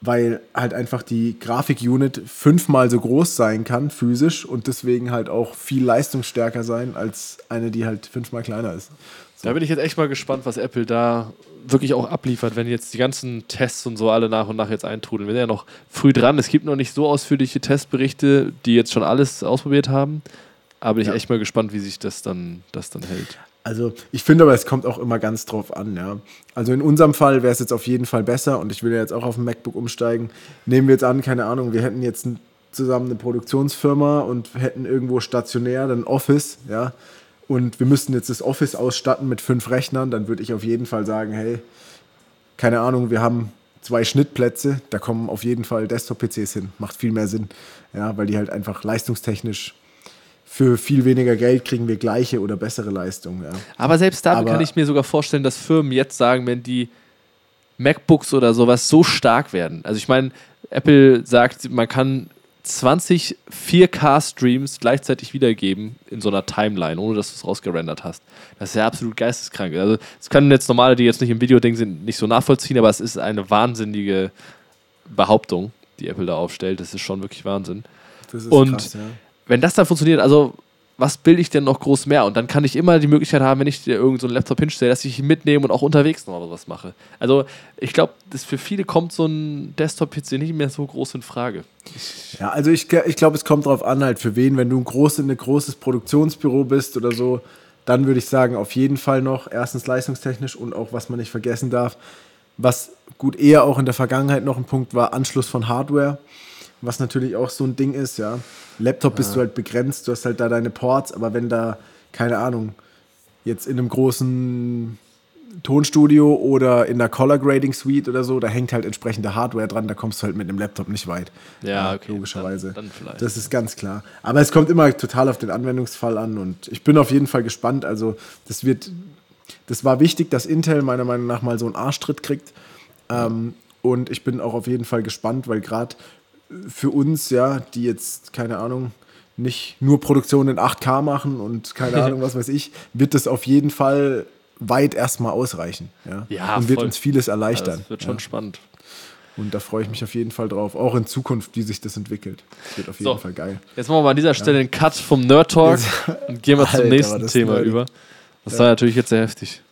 weil halt einfach die Grafik-Unit fünfmal so groß sein kann, physisch, und deswegen halt auch viel leistungsstärker sein als eine, die halt fünfmal kleiner ist. So. Da bin ich jetzt echt mal gespannt, was Apple da wirklich auch abliefert, wenn jetzt die ganzen Tests und so alle nach und nach jetzt eintrudeln. Wir sind ja noch früh dran. Es gibt noch nicht so ausführliche Testberichte, die jetzt schon alles ausprobiert haben. Aber ich ja. echt mal gespannt, wie sich das dann, das dann hält. Also ich finde aber, es kommt auch immer ganz drauf an, ja. Also in unserem Fall wäre es jetzt auf jeden Fall besser und ich will ja jetzt auch auf ein MacBook umsteigen. Nehmen wir jetzt an, keine Ahnung, wir hätten jetzt zusammen eine Produktionsfirma und hätten irgendwo stationär ein Office, ja und wir müssten jetzt das Office ausstatten mit fünf Rechnern, dann würde ich auf jeden Fall sagen, hey, keine Ahnung, wir haben zwei Schnittplätze, da kommen auf jeden Fall Desktop-PCs hin. Macht viel mehr Sinn, ja, weil die halt einfach leistungstechnisch für viel weniger Geld kriegen wir gleiche oder bessere Leistung. Ja. Aber selbst da kann ich mir sogar vorstellen, dass Firmen jetzt sagen, wenn die MacBooks oder sowas so stark werden. Also ich meine, Apple sagt, man kann 20 4K-Streams gleichzeitig wiedergeben in so einer Timeline, ohne dass du es rausgerendert hast. Das ist ja absolut geisteskrank. Also, das können jetzt normale, die jetzt nicht im Video-Ding sind, nicht so nachvollziehen, aber es ist eine wahnsinnige Behauptung, die Apple da aufstellt. Das ist schon wirklich Wahnsinn. Das ist Und krass, ja. Wenn das dann funktioniert, also was bilde ich denn noch groß mehr? Und dann kann ich immer die Möglichkeit haben, wenn ich dir irgendeinen so Laptop hinstelle, dass ich ihn mitnehme und auch unterwegs noch was mache. Also ich glaube, für viele kommt so ein Desktop-PC nicht mehr so groß in Frage. Ja, also ich, ich glaube, es kommt darauf an, halt für wen. Wenn du ein, groß, ein großes Produktionsbüro bist oder so, dann würde ich sagen, auf jeden Fall noch. Erstens leistungstechnisch und auch, was man nicht vergessen darf, was gut eher auch in der Vergangenheit noch ein Punkt war, Anschluss von Hardware was natürlich auch so ein Ding ist, ja. Laptop bist ja. du halt begrenzt, du hast halt da deine Ports, aber wenn da, keine Ahnung, jetzt in einem großen Tonstudio oder in der Color Grading Suite oder so, da hängt halt entsprechende Hardware dran, da kommst du halt mit einem Laptop nicht weit. Ja, okay. Logischerweise. Dann, dann das ist ganz klar. Aber es kommt immer total auf den Anwendungsfall an und ich bin auf jeden Fall gespannt. Also, das wird, das war wichtig, dass Intel meiner Meinung nach mal so einen Arschtritt kriegt. Ähm, und ich bin auch auf jeden Fall gespannt, weil gerade für uns, ja, die jetzt, keine Ahnung, nicht nur Produktion in 8K machen und keine Ahnung, was weiß ich, wird das auf jeden Fall weit erstmal ausreichen. Ja, ja und wird voll. uns vieles erleichtern. Ja, das wird schon ja. spannend. Und da freue ich mich auf jeden Fall drauf, auch in Zukunft, wie sich das entwickelt. Das wird auf jeden so, Fall geil. Jetzt machen wir mal an dieser Stelle ja. einen Cut vom Nerd Talk und gehen wir zum nächsten Thema nerdy. über. Das war natürlich jetzt sehr heftig.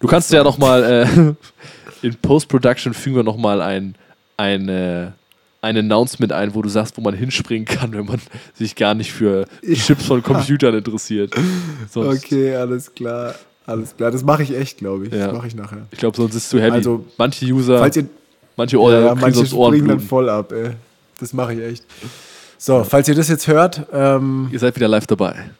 Du kannst ja noch mal äh, in Post-Production fügen wir noch mal ein, ein äh, ein Announcement ein, wo du sagst, wo man hinspringen kann, wenn man sich gar nicht für Chips von Computern interessiert. Sonst okay, alles klar. Alles klar, das mache ich echt, glaube ich. Ja. Das mache ich nachher. Ich glaube, sonst ist es zu heavy. Also, manche User, falls ihr, manche Ohren, ja, manche springen dann voll ab, ey. Das mache ich echt. So, falls ihr das jetzt hört, ähm, ihr seid wieder live dabei.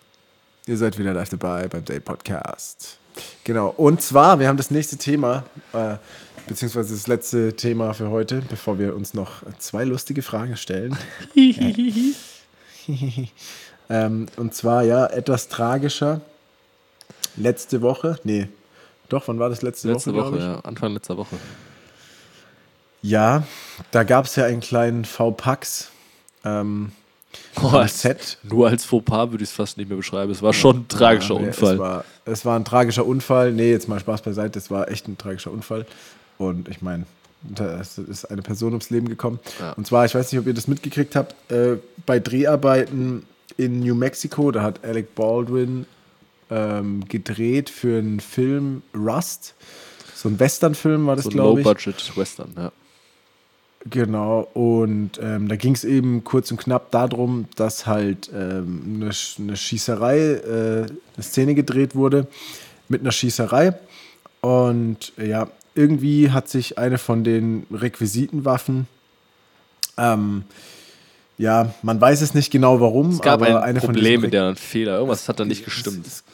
Ihr seid wieder live dabei beim Day Podcast. Genau. Und zwar, wir haben das nächste Thema. Äh, beziehungsweise das letzte Thema für heute, bevor wir uns noch zwei lustige Fragen stellen. ähm, und zwar ja etwas tragischer. Letzte Woche, nee, doch, wann war das letzte, letzte Woche? Woche, ja, Anfang letzter Woche. Ja, da gab es ja einen kleinen V-Pax. Ähm, oh, als, Set. Nur als Fauxpas würde ich es fast nicht mehr beschreiben. Es war schon ein tragischer ja, Unfall. Es war, es war ein tragischer Unfall. Nee, jetzt mal Spaß beiseite. Es war echt ein tragischer Unfall. Und ich meine, da ist eine Person ums Leben gekommen. Ja. Und zwar, ich weiß nicht, ob ihr das mitgekriegt habt, äh, bei Dreharbeiten in New Mexico, da hat Alec Baldwin ähm, gedreht für einen Film Rust. So ein Western-Film war das, so glaube ich. Low-Budget-Western, ja. Genau, und ähm, da ging es eben kurz und knapp darum, dass halt ähm, eine, eine, Schießerei, äh, eine Szene gedreht wurde mit einer Schießerei. Und ja, irgendwie hat sich eine von den Requisitenwaffen, ähm, ja, man weiß es nicht genau warum, es gab aber ein eine Problem mit der Fehler. Irgendwas es, hat da nicht gestimmt. Es,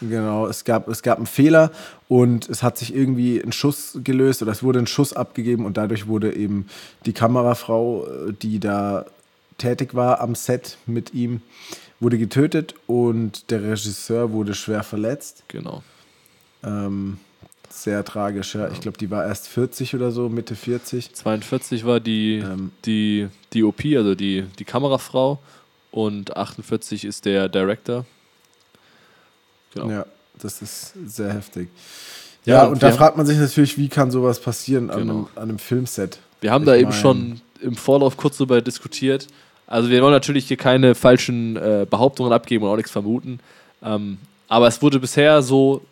Genau, es gab, es gab einen Fehler und es hat sich irgendwie ein Schuss gelöst oder es wurde ein Schuss abgegeben und dadurch wurde eben die Kamerafrau, äh, die da tätig war am Set mit ihm, wurde getötet und der Regisseur wurde schwer verletzt. Genau. Ähm, sehr tragisch, ja. Ich glaube, die war erst 40 oder so, Mitte 40. 42 war die, Ähm. die, die OP, also die, die Kamerafrau. Und 48 ist der Director. Genau. Ja, das ist sehr heftig. Ja, Ja, und da fragt man sich natürlich, wie kann sowas passieren an, Genau. einem, an einem Filmset? Wir haben Ich da eben schon im Vorlauf kurz darüber diskutiert. Also wir wollen natürlich hier keine falschen äh, Behauptungen abgeben und auch nichts vermuten. Ähm, aber es wurde bisher so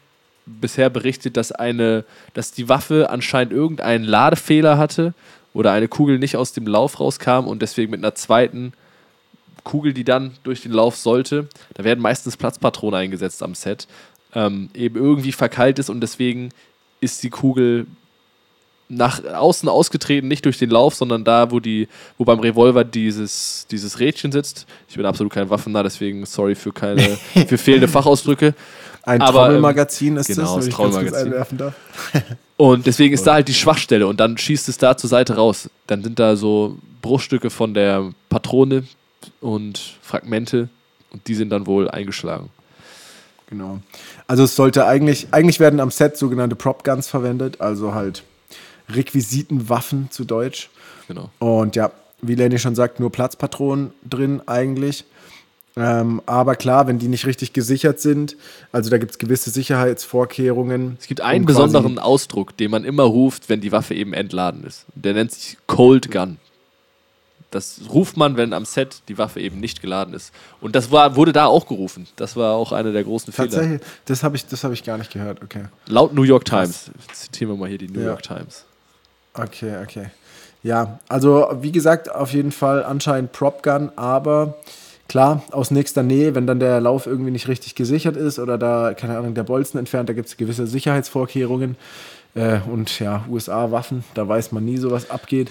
bisher berichtet, dass eine, dass die Waffe anscheinend irgendeinen Ladefehler hatte oder eine Kugel nicht aus dem Lauf rauskam und deswegen mit einer zweiten Kugel, die dann durch den Lauf sollte, da werden meistens Platzpatronen eingesetzt am Set, ähm, eben irgendwie verkeilt ist und deswegen ist die Kugel nach außen ausgetreten, nicht durch den Lauf, sondern da, wo die, wo beim Revolver dieses, dieses Rädchen sitzt. Ich bin absolut kein Waffennah, deswegen sorry für keine, für fehlende Fachausdrücke. Ein Aber, ähm, Trommelmagazin ist genau, das, das Trommelmagazin. einwerfen darf. Und deswegen ist da halt die Schwachstelle und dann schießt es da zur Seite raus. Dann sind da so Bruchstücke von der Patrone und Fragmente und die sind dann wohl eingeschlagen. Genau. Also es sollte eigentlich, eigentlich werden am Set sogenannte Prop Guns verwendet, also halt Requisitenwaffen zu Deutsch. Genau. Und ja, wie Lenny schon sagt, nur Platzpatronen drin eigentlich. Ähm, aber klar, wenn die nicht richtig gesichert sind, also da gibt es gewisse Sicherheitsvorkehrungen. Es gibt einen um besonderen Ausdruck, den man immer ruft, wenn die Waffe eben entladen ist. Der nennt sich Cold Gun. Das ruft man, wenn am Set die Waffe eben nicht geladen ist. Und das war, wurde da auch gerufen. Das war auch einer der großen Fehler. Tatsächlich, das habe ich, das hab ich gar nicht gehört, okay. Laut New York Times. Zitieren wir mal hier die New Ja. York Times. Okay, okay. Ja, also wie gesagt, auf jeden Fall anscheinend Prop Gun, aber klar, aus nächster Nähe, wenn dann der Lauf irgendwie nicht richtig gesichert ist oder da, keine Ahnung, der Bolzen entfernt, da gibt es gewisse Sicherheitsvorkehrungen. Äh, und ja, USA-Waffen, da weiß man nie, so was abgeht.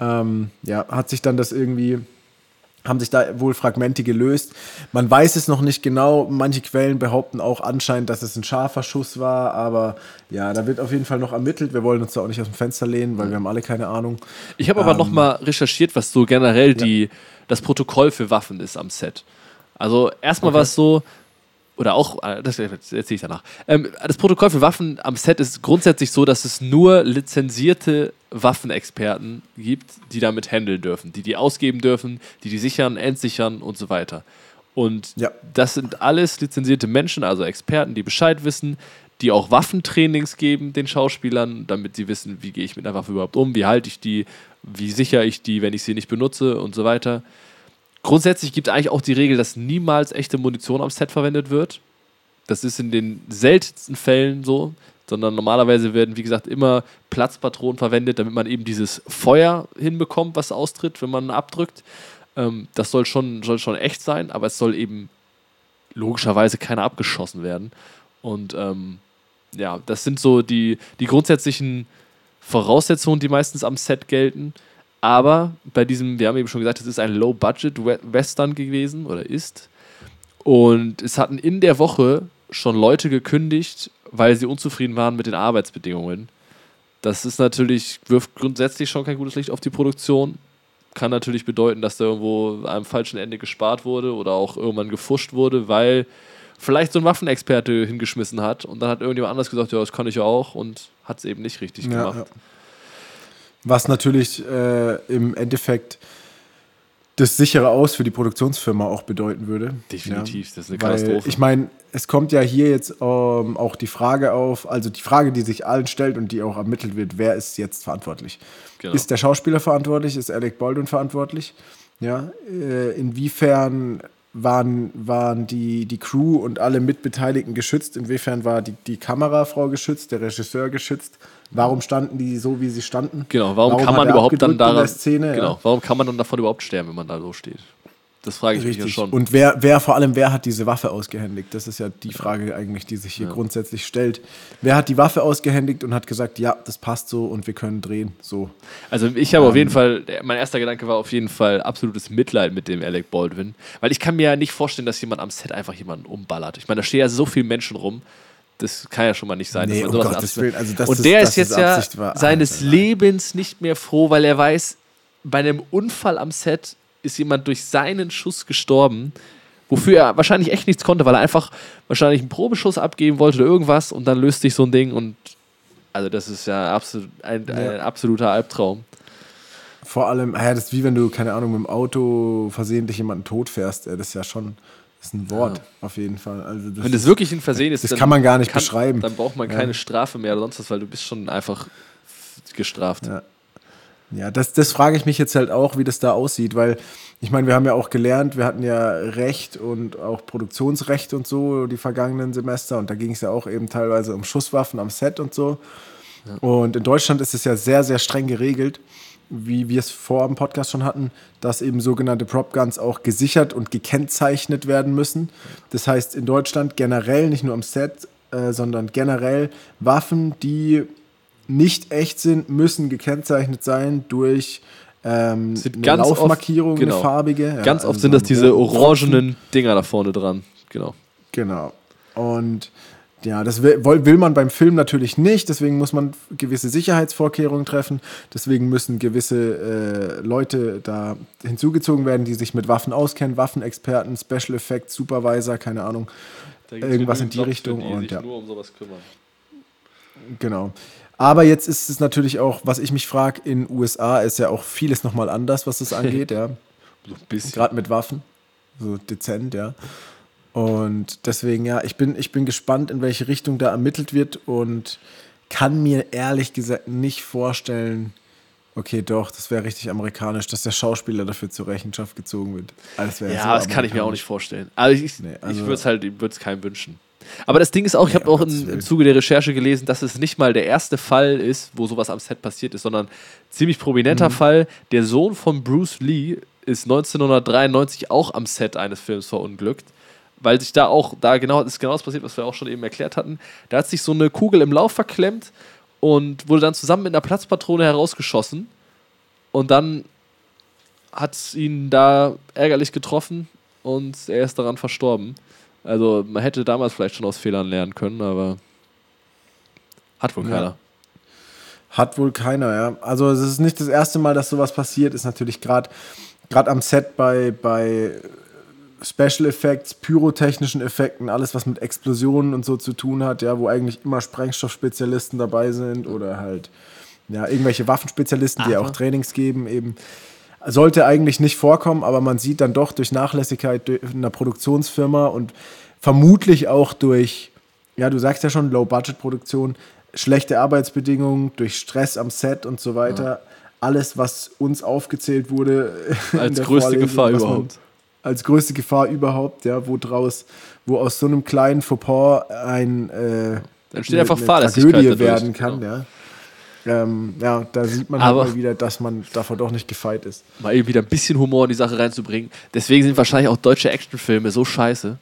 Ähm, ja, hat sich dann das irgendwie, haben sich da wohl Fragmente gelöst. Man weiß es noch nicht genau. Manche Quellen behaupten auch anscheinend, dass es ein scharfer Schuss war, aber ja, da wird auf jeden Fall noch ermittelt. Wir wollen uns da auch nicht aus dem Fenster lehnen, weil wir haben alle keine Ahnung. Ich habe aber Ähm, noch mal recherchiert, was so generell die, das Protokoll für Waffen ist am Set. Also erstmal war es so, oder auch, äh, das erzähle ich danach. Ähm, das Protokoll für Waffen am Set ist grundsätzlich so, dass es nur lizenzierte Waffenexperten gibt, die damit handeln dürfen, die die ausgeben dürfen, die die sichern, entsichern und so weiter. Und Ja. das sind alles lizenzierte Menschen, also Experten, die Bescheid wissen, die auch Waffentrainings geben den Schauspielern, damit sie wissen, wie gehe ich mit einer Waffe überhaupt um, wie halte ich die, wie sichere ich die, wenn ich sie nicht benutze und so weiter. Grundsätzlich gibt es eigentlich auch die Regel, dass niemals echte Munition am Set verwendet wird. Das ist in den seltensten Fällen so, sondern normalerweise werden, wie gesagt, immer Platzpatronen verwendet, damit man eben dieses Feuer hinbekommt, was austritt, wenn man abdrückt. Ähm, das soll schon, soll schon echt sein, aber es soll eben logischerweise keiner abgeschossen werden. Und ähm, ja, das sind so die, die grundsätzlichen Voraussetzungen, die meistens am Set gelten. Aber bei diesem, wir haben eben schon gesagt, es ist ein Low-Budget-Western gewesen oder ist. Und es hatten in der Woche schon Leute gekündigt, weil sie unzufrieden waren mit den Arbeitsbedingungen. Das ist natürlich, wirft grundsätzlich schon kein gutes Licht auf die Produktion. Kann natürlich bedeuten, dass da irgendwo am falschen Ende gespart wurde oder auch irgendwann gefuscht wurde, weil vielleicht so ein Waffenexperte hingeschmissen hat und dann hat irgendjemand anders gesagt, ja, das kann ich ja auch und hat es eben nicht richtig Ja, gemacht. ja. Was natürlich äh, im Endeffekt das sichere Aus für die Produktionsfirma auch bedeuten würde. Definitiv, das ist eine Weil, Katastrophe. Ich meine, es kommt ja hier jetzt ähm, auch die Frage auf, also die Frage, die sich allen stellt und die auch ermittelt wird, wer ist jetzt verantwortlich? Genau. Ist der Schauspieler verantwortlich? Ist Alec Baldwin verantwortlich? Ja, äh, inwiefern waren, waren die, die Crew und alle Mitbeteiligten geschützt? Inwiefern war die, die Kamerafrau geschützt, der Regisseur geschützt? Warum standen die so, wie sie standen? Genau, warum, kann hat man er überhaupt dann daran, der Szene? genau, Ja. warum kann man dann davon überhaupt sterben, wenn man da so steht? Das frage ich mich ja Richtig. schon. Und wer, wer vor allem, wer hat diese Waffe ausgehändigt? Das ist ja die Frage eigentlich, die sich hier grundsätzlich stellt. Wer hat die Waffe ausgehändigt und hat gesagt, ja, das passt so und wir können drehen? So. Also ich habe auf Ähm. jeden Fall, der- mein erster Gedanke war auf jeden Fall absolutes Mitleid mit dem Alec Baldwin. Weil ich kann mir ja nicht vorstellen, dass jemand am Set einfach jemanden umballert. Ich meine, da stehen ja so viele Menschen rum. Das kann ja schon mal nicht sein. Nee, dass man sowas Gottes absicht- Willen, also Und ist- der das ist jetzt ist ja war- seines. Lebens nicht mehr froh, weil er weiß, bei einem Unfall am Set ist jemand durch seinen Schuss gestorben, wofür er wahrscheinlich echt nichts konnte, weil er einfach wahrscheinlich einen Probeschuss abgeben wollte oder irgendwas und dann löst sich so ein Ding und also das ist ja absolut ein, ein absoluter Albtraum. Vor allem, ja, das ist wie wenn du, keine Ahnung, mit dem Auto versehentlich jemanden tot fährst. ey, Das ist ja schon das ist ein Wort, auf jeden Fall. Also das Wenn das wirklich ein Versehen ist, das kann man gar nicht kann, beschreiben. Dann braucht man Ja. keine Strafe mehr oder sonst was, weil du bist schon einfach gestraft. Ja. Ja, das, das frage ich mich jetzt halt auch, wie das da aussieht, weil ich meine, wir haben ja auch gelernt, wir hatten ja Recht und auch Produktionsrecht und so die vergangenen Semester und da ging es ja auch eben teilweise um Schusswaffen am Set und so. Und in Deutschland ist es ja sehr, sehr streng geregelt, wie wir es vor dem Podcast schon hatten, dass eben sogenannte Prop Guns auch gesichert und gekennzeichnet werden müssen. Das heißt, in Deutschland generell, nicht nur am Set, äh, sondern generell Waffen, die nicht echt sind, müssen gekennzeichnet sein durch ähm, Sind eine ganz oft- Laufmarkierung, genau. eine farbige. Ja, Ganz also oft sind so das diese orangenen Dinger da vorne dran. Genau. Genau. Und ja, das will, will man beim Film natürlich nicht, deswegen muss man gewisse Sicherheitsvorkehrungen treffen. Deswegen müssen gewisse äh, Leute da hinzugezogen werden, die sich mit Waffen auskennen, Waffenexperten, Special Effects, Supervisor, keine Ahnung. Irgendwas in die Richtung und ja. nur um sowas kümmern. Genau. Aber jetzt ist es natürlich auch, was ich mich frage, in USA ist ja auch vieles nochmal anders, was das angeht, ja. So ein bisschen. Gerade mit Waffen. So dezent, ja. Und deswegen, ja, ich bin, ich bin gespannt, in welche Richtung da ermittelt wird und kann mir ehrlich gesagt nicht vorstellen, okay, doch, das wäre richtig amerikanisch, dass der Schauspieler dafür zur Rechenschaft gezogen wird. Ja, so das kann ich mir auch nicht vorstellen. Also ich, Nee, ich also- würde es halt, würde es keinem wünschen. Aber das Ding ist auch, ich habe auch im Willen. Zuge der Recherche gelesen, dass es nicht mal der erste Fall ist, wo sowas am Set passiert ist, sondern ziemlich prominenter Mhm. Fall. Der Sohn von Bruce Lee ist 1993 auch am Set eines Films verunglückt, weil sich da auch, da genau ist genau das passiert, was wir auch schon eben erklärt hatten. Da hat sich so eine Kugel im Lauf verklemmt und wurde dann zusammen mit einer Platzpatrone herausgeschossen. Und dann hat es ihn da ärgerlich getroffen und er ist daran verstorben. Also man hätte damals vielleicht schon aus Fehlern lernen können, aber hat wohl Ja. keiner. Hat wohl keiner, ja. Also es ist nicht das erste Mal, dass sowas passiert, ist natürlich gerade gerade am Set bei, bei Special Effects, pyrotechnischen Effekten, alles was mit Explosionen und so zu tun hat, ja, wo eigentlich immer Sprengstoffspezialisten dabei sind oder halt ja, irgendwelche Waffenspezialisten, die Aber- auch Trainings geben, eben. Sollte eigentlich nicht vorkommen, aber man sieht dann doch durch Nachlässigkeit einer Produktionsfirma und vermutlich auch durch, ja, du sagst ja schon, Low-Budget-Produktion, schlechte Arbeitsbedingungen, durch Stress am Set und so weiter. Alles, was uns aufgezählt wurde. Als größte Vorlesung, Gefahr überhaupt. Als größte Gefahr überhaupt, ja, wo draus, wo aus so einem kleinen Fauxpas ein äh, Dann steht einfach eine Fahrlässigkeit Tragödie werden kann, genau. ja. Ähm, ja, da sieht man Aber- halt mal wieder, dass man davor doch nicht gefeit ist. Mal eben wieder ein bisschen Humor in die Sache reinzubringen. Deswegen sind wahrscheinlich auch deutsche Actionfilme so scheiße.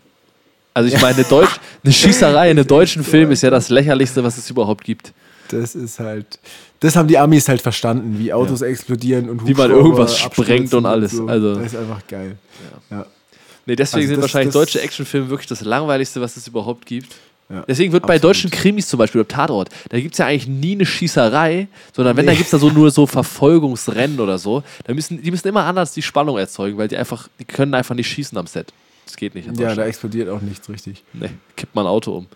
Also ich meine, eine, eine Schießerei in einem deutschen Film ist ja das lächerlichste, was es überhaupt gibt. Das ist halt, das haben die Amis halt verstanden, wie Autos explodieren und Wie man irgendwas sprengt und alles. so. Also- das ist einfach geil. Ja. Nee, deswegen Also sind das- wahrscheinlich das- deutsche Actionfilme wirklich das langweiligste, was es überhaupt gibt. Ja, Deswegen wird bei absolut. deutschen Krimis zum Beispiel, oder Tatort, da gibt es ja eigentlich nie eine Schießerei, sondern wenn, Nee. da gibt es da so nur so Verfolgungsrennen oder so. Da müssen, die müssen immer anders die Spannung erzeugen, weil die einfach, die können einfach nicht schießen am Set. Das geht nicht Ja, da explodiert auch nichts richtig. nee, kippt mal ein Auto um.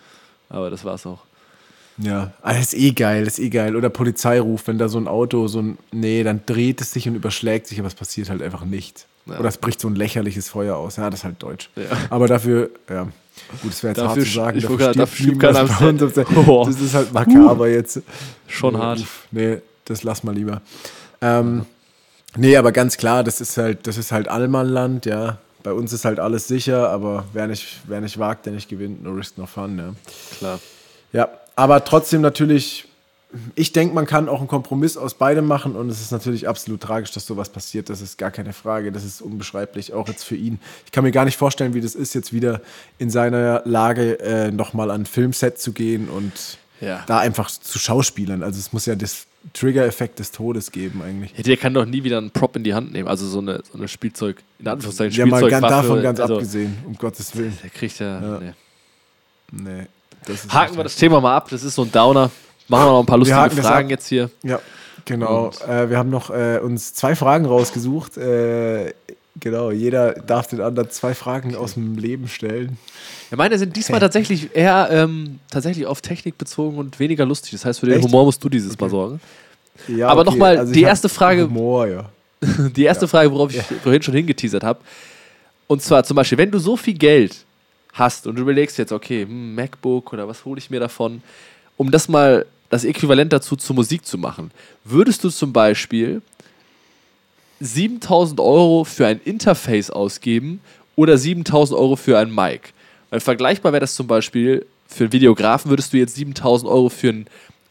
Aber das war's auch. Ja, das ist eh geil, das ist eh geil. Oder Polizeiruf, wenn da so ein Auto, so ein, nee, dann dreht es sich und überschlägt sich, aber es passiert halt einfach nichts. Ja. Oder es bricht so ein lächerliches Feuer aus. Ja, das ist halt deutsch. Ja. Aber dafür, ja, gut, es wäre jetzt Dafür hart zu sagen, ich dafür dafür stirbt keiner am Set. der- Oh. Das ist halt makaber jetzt. Schon Ja, hart. Nee, das lass mal lieber. Ähm, nee, aber ganz klar, das ist halt, das ist halt Allmannland, ja. Bei uns ist halt alles sicher, aber wer nicht, wer nicht wagt, der nicht gewinnt. No risk, no fun, ja. Klar. Ja, aber trotzdem natürlich ich denke, man kann auch einen Kompromiss aus beidem machen und es ist natürlich absolut tragisch, dass sowas passiert. Das ist gar keine Frage. Das ist unbeschreiblich, auch jetzt für ihn. Ich kann mir gar nicht vorstellen, wie das ist, jetzt wieder in seiner Lage äh, nochmal an ein Filmset zu gehen und Ja. da einfach zu schauspielern. Also es muss ja das Trigger-Effekt des Todes geben eigentlich. Ja, der kann doch nie wieder einen Prop in die Hand nehmen. Also so eine, so eine Spielzeug, in Anführungszeichen Ja, mal ganz, davon ganz also, abgesehen, um Gottes Willen. Der kriegt ja. Ja. Nee. Nee, das ist Haken wir das Thema mal ab. Das ist so ein Downer. Machen wir noch ein paar lustige Fragen jetzt hier. Ja, genau. Äh, wir haben noch äh, uns zwei Fragen rausgesucht. Äh, genau, jeder darf den anderen zwei Fragen aus dem Leben stellen. Ja, meine sind diesmal tatsächlich eher ähm, tatsächlich auf Technik bezogen und weniger lustig. Das heißt, für den Echt? Humor musst du dieses Mal sorgen. Ja, Aber noch mal ich die erste Frage- Humor, ja. Die erste Frage, worauf ich vorhin schon hingeteasert habe. Und zwar zum Beispiel, wenn du so viel Geld hast und du überlegst jetzt, okay, hm, MacBook oder was hole ich mir davon, um das mal das Äquivalent dazu zur Musik zu machen, würdest du zum Beispiel 7000 Euro für ein Interface ausgeben oder 7000 Euro für ein Mic? Weil vergleichbar wäre das zum Beispiel, für einen Videografen würdest du jetzt 7000 Euro für ein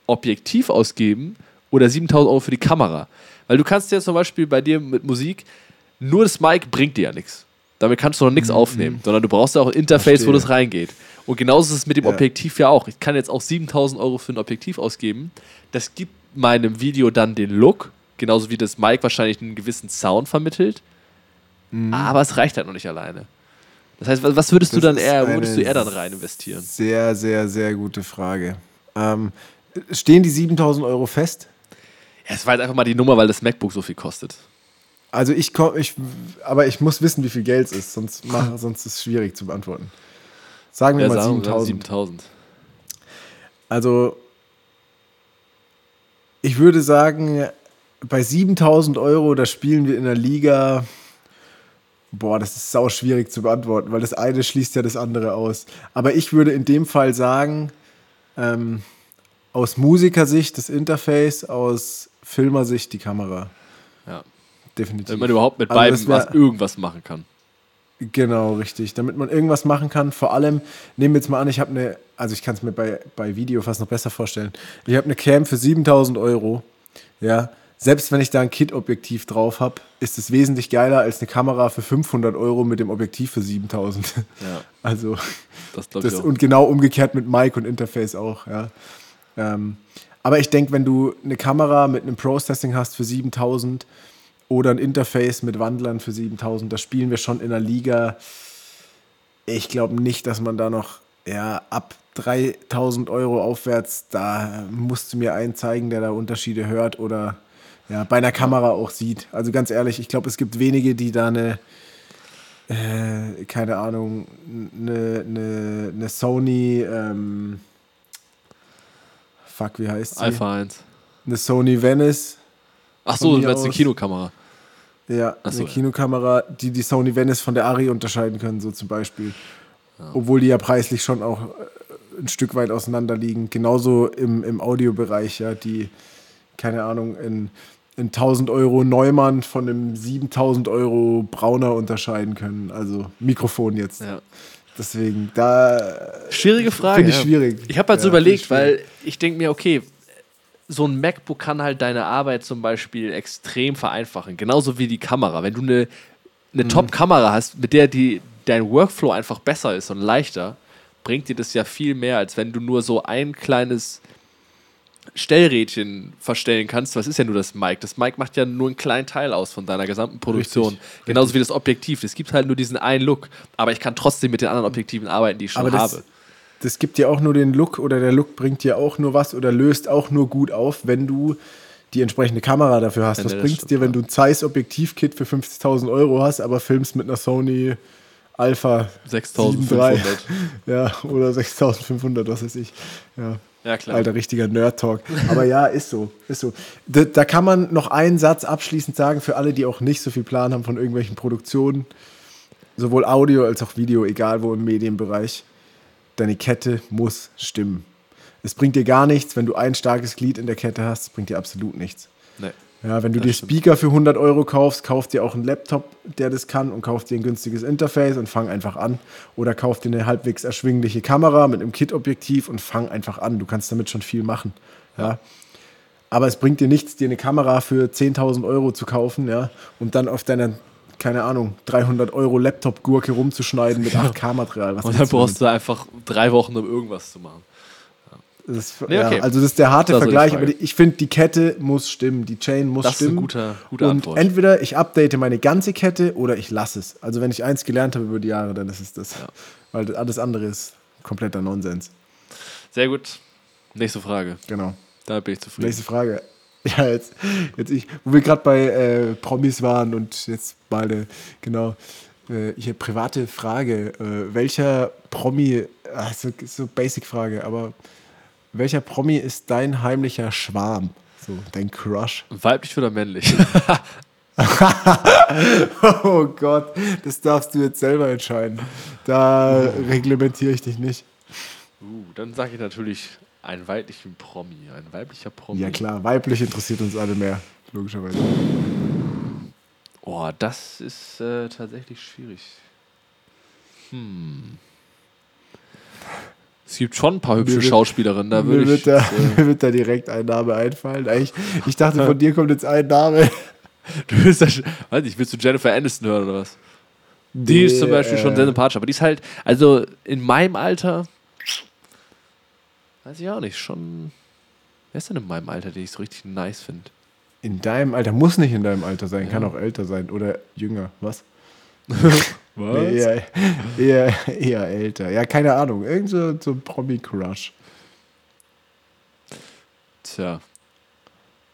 Objektiv ausgeben oder 7000 Euro für die Kamera. Weil du kannst ja zum Beispiel bei dir mit Musik, nur das Mic bringt dir ja nichts. Damit kannst du noch nichts aufnehmen, sondern du brauchst ja auch ein Interface, wo Mhm. Verstehe. das reingeht. Und genauso ist es mit dem Ja. Objektiv ja auch. Ich kann jetzt auch 7000 Euro für ein Objektiv ausgeben. Das gibt meinem Video dann den Look, genauso wie das Mic wahrscheinlich einen gewissen Sound vermittelt. Mhm. Aber es reicht halt noch nicht alleine. Das heißt, was- würdest du Das dann ist eher, wo würdest du eher dann rein investieren? Sehr, sehr, sehr gute Frage. Ähm, stehen die 7000 Euro fest? Ja, es war jetzt einfach mal die Nummer, weil das MacBook so viel kostet. Also ich komme, ich, aber ich muss wissen, wie viel Geld es ist, sonst, mach, sonst ist es schwierig zu beantworten. Sagen wir Ja, mal sagen wir 7000. 7000. Also ich würde sagen, bei 7000 Euro, da spielen wir in der Liga. Boah, das ist sau schwierig zu beantworten, weil das eine schließt ja das andere aus. Aber ich würde in dem Fall sagen, ähm, aus Musikersicht das Interface, aus Filmersicht die Kamera. Definitiv. Wenn man überhaupt mit Also beiden das wär- was irgendwas machen kann. Genau, richtig. Damit man irgendwas machen kann. Vor allem, nehmen wir jetzt mal an, ich habe eine, also ich kann es mir bei, bei Video fast noch besser vorstellen. Ich habe eine Cam für 7000 Euro. Ja, selbst wenn ich da ein Kit-Objektiv drauf habe, ist es wesentlich geiler als eine Kamera für 500 Euro mit dem Objektiv für 7000. Ja, Also, das glaube ich das, auch. und genau umgekehrt mit Mic und Interface auch, ja. Ähm, aber ich denke, wenn du eine Kamera mit einem Processing hast für 7000 oder ein Interface mit Wandlern für 7000, da spielen wir schon in der Liga. Ich glaube nicht, dass man da noch, ja, ab 3000 Euro aufwärts, da musst du mir einen zeigen, der da Unterschiede hört oder ja, bei einer Kamera auch sieht. Also ganz ehrlich, ich glaube, es gibt wenige, die da eine, äh, keine Ahnung, eine, eine, eine Sony, ähm, fuck, wie heißt sie? Alpha 1. Eine Sony Venice, Ach so, du meinst eine. Kinokamera. Ja, Ach so, eine ja. Kinokamera, die die Sony Venice von der Ari unterscheiden können, so zum Beispiel. Obwohl die ja preislich schon auch äh, ein Stück weit auseinander liegen. Genauso im, im Audiobereich, ja, die, keine Ahnung, in, in 1000 Euro Neumann von einem 7000 Euro Brauner unterscheiden können. Also Mikrofon jetzt. Ja. Deswegen, da Schwierige Frage. finde ich ja. schwierig. Ich habe halt so Ja, überlegt, weil ich denke mir, okay, so ein MacBook kann halt deine Arbeit zum Beispiel extrem vereinfachen. Genauso wie die Kamera. Wenn du eine, eine Mhm. Top-Kamera hast, mit der die, dein Workflow einfach besser ist und leichter, bringt dir das ja viel mehr, als wenn du nur so ein kleines Stellrädchen verstellen kannst. Was ist ja nur das Mic? Das Mic macht ja nur einen kleinen Teil aus von deiner gesamten Produktion. Richtig, Genauso wie das Objektiv. Es gibt halt nur diesen einen Look. Aber ich kann trotzdem mit den anderen Objektiven arbeiten, die ich schon Aber habe. das gibt dir auch nur den Look oder der Look bringt dir auch nur was oder löst auch nur gut auf, wenn du die entsprechende Kamera dafür hast. Was das bringt es dir, wenn du ein Zeiss Objektiv-Kit für 50.000 Euro hast, aber filmst mit einer Sony Alpha 6500. 7.3? Ja, oder 6.500, was weiß ich. Ja. Ja, klar. Alter, richtiger Nerd-Talk. Aber ja, ist so, ist so. Da, da kann man noch einen Satz abschließend sagen für alle, die auch nicht so viel Plan haben von irgendwelchen Produktionen, sowohl Audio als auch Video, egal wo im Medienbereich. Deine Kette muss stimmen. Es bringt dir gar nichts, wenn du ein starkes Glied in der Kette hast, es bringt dir absolut nichts. Nee. Ja, wenn du dir. Speaker für 100 Euro kaufst, kauf dir auch einen Laptop, der das kann und kauf dir ein günstiges Interface und fang einfach an. Oder kauf dir eine halbwegs erschwingliche Kamera mit einem Kit-Objektiv und fang einfach an. Du kannst damit schon viel machen. Ja. Aber es bringt dir nichts, dir eine Kamera für 10.000 Euro zu kaufen, ja, und dann auf deiner, keine Ahnung, 300 Euro Laptop-Gurke rumzuschneiden mit 8K-Material. Was Und dann brauchst du einfach drei Wochen, um irgendwas zu machen. das ist, Nee, ja, okay. Also das ist der harte Das die Vergleich, aber ich finde, die Kette muss stimmen, die Chain muss Das ist eine stimmen. gute, gute und Antwort. entweder ich update meine ganze Kette oder ich lasse es. Also wenn ich eins gelernt habe über die Jahre, dann ist es das. Weil das- alles andere ist kompletter Nonsens. Sehr gut. Nächste Frage. Genau. Da bin ich zufrieden. Nächste Frage. Ja, jetzt, jetzt ich, wo wir gerade bei äh, Promis waren und jetzt mal eine, genau, äh, hier private Frage. Äh, welcher Promi, also so Basic-Frage, aber welcher Promi ist dein heimlicher Schwarm? So, dein Crush? Weiblich oder männlich? Oh Gott, das darfst du jetzt selber entscheiden. Da reglementiere ich dich nicht. uh, dann sage ich natürlich einen weiblichen Promi. Ein weiblicher Promi. Ja klar, weiblich interessiert uns alle mehr, logischerweise. Oh, das ist äh, tatsächlich schwierig. Hm. Es gibt schon ein paar hübsche Mir Schauspielerinnen, da mir, würde wird ich. da, äh, mir wird da direkt ein Name einfallen. Eigentlich, ich dachte, von dir kommt jetzt ein Name. du willst, das, weiß nicht, willst du Jennifer Aniston hören oder was? Die ist zum Beispiel schon sehr äh, sympathisch, aber die ist halt, also in meinem Alter, weiß ich auch nicht, schon. Wer ist denn in meinem Alter, den ich so richtig nice finde? In deinem Alter, muss nicht in deinem Alter sein, kann Ja. auch älter sein oder jünger. Was? Was? Nee, eher, eher, eher älter. Ja, keine Ahnung. Irgend so, so ein Promi-Crush. Tja.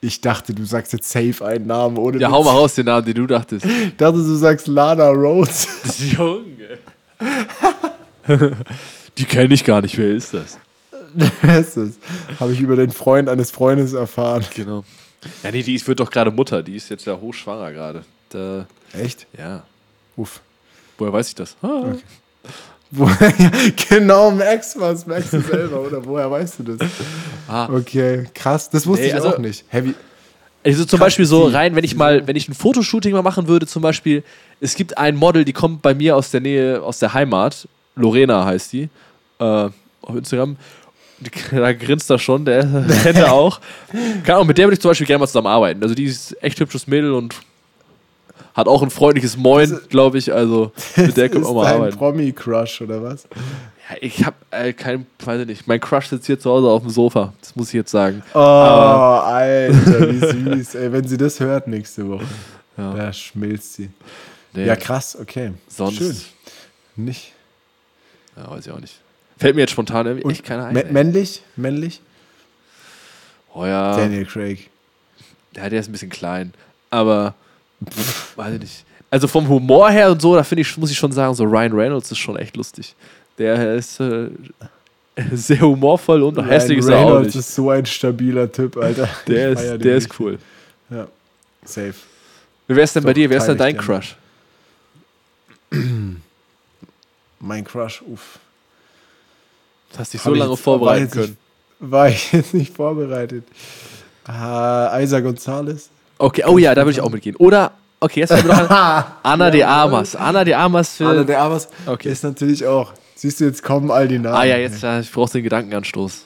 Ich dachte, du sagst jetzt safe einen Namen ohne Ja, hau mal raus den Namen, den du dachtest. Ich dachte, du sagst Lana Rhodes. Junge. Die kenne ich gar nicht. Wer ist das? Wer ist das? Habe ich über den Freund eines Freundes erfahren. Genau. Ja, nee, die ist, wird doch gerade Mutter. Die ist jetzt ja hochschwanger gerade. Da, Echt? ja. Uff. Woher weiß ich das? Ah. Wo, ja, genau, merkst was, merkst du selber, oder woher weißt du das? Ah. Okay, krass, das wusste Nee, ich also- auch nicht. Heavy. Also zum Krass, Beispiel so rein, wenn ich mal, wenn ich ein Fotoshooting mal machen würde, zum Beispiel, es gibt ein Model, die kommt bei mir aus der Nähe, aus der Heimat. Lorena heißt die. Äh, auf Instagram. Da grinst er schon, der kennt er auch. Keine Ahnung, mit der würde ich zum Beispiel gerne mal zusammenarbeiten. Also die ist echt hübsches Mädel und hat auch ein freundliches Moin, glaube ich. Also mit der können wir auch mal arbeiten. Promi-Crush, oder was? Ja, ich habe äh, kein, weiß ich nicht, mein Crush sitzt hier zu Hause auf dem Sofa. Das muss ich jetzt sagen. Oh, Alter, wie süß. Ey, wenn sie das hört nächste Woche, Ja. da schmilzt sie. Nee, Ja, krass, okay. sonst, Schön. Nicht. Ja, weiß ich auch nicht. Fällt mir jetzt spontan irgendwie echt keiner ein. männlich? Männlich? Oh ja. Daniel Craig. Ja, der ist ein bisschen klein. Aber, weiß ich nicht. Also vom Humor her und so, da finde ich, muss ich schon sagen, so Ryan Reynolds ist schon echt lustig. Der ist äh, sehr humorvoll und hässlich ist Ryan er auch nicht. ist so ein stabiler Typ, Alter. Der ist, der ist cool. Ja, safe. Wer ist denn bei Doch, dir? Wer ist denn dein. Crush? Mein Crush, uff. Hast dich so ich lange vorbereiten war können. Nicht, war ich jetzt nicht vorbereitet. Ah, Isa Gonzalez. Okay, oh ja, da würde ich auch mitgehen. Oder, okay, jetzt fällt mir noch an. Anna de Armas. Anna de Armas für. Anna de Armas Okay. ist natürlich auch. Siehst du, jetzt kommen all die Namen. ah ja, jetzt, ja, ich brauchst den Gedankenanstoß.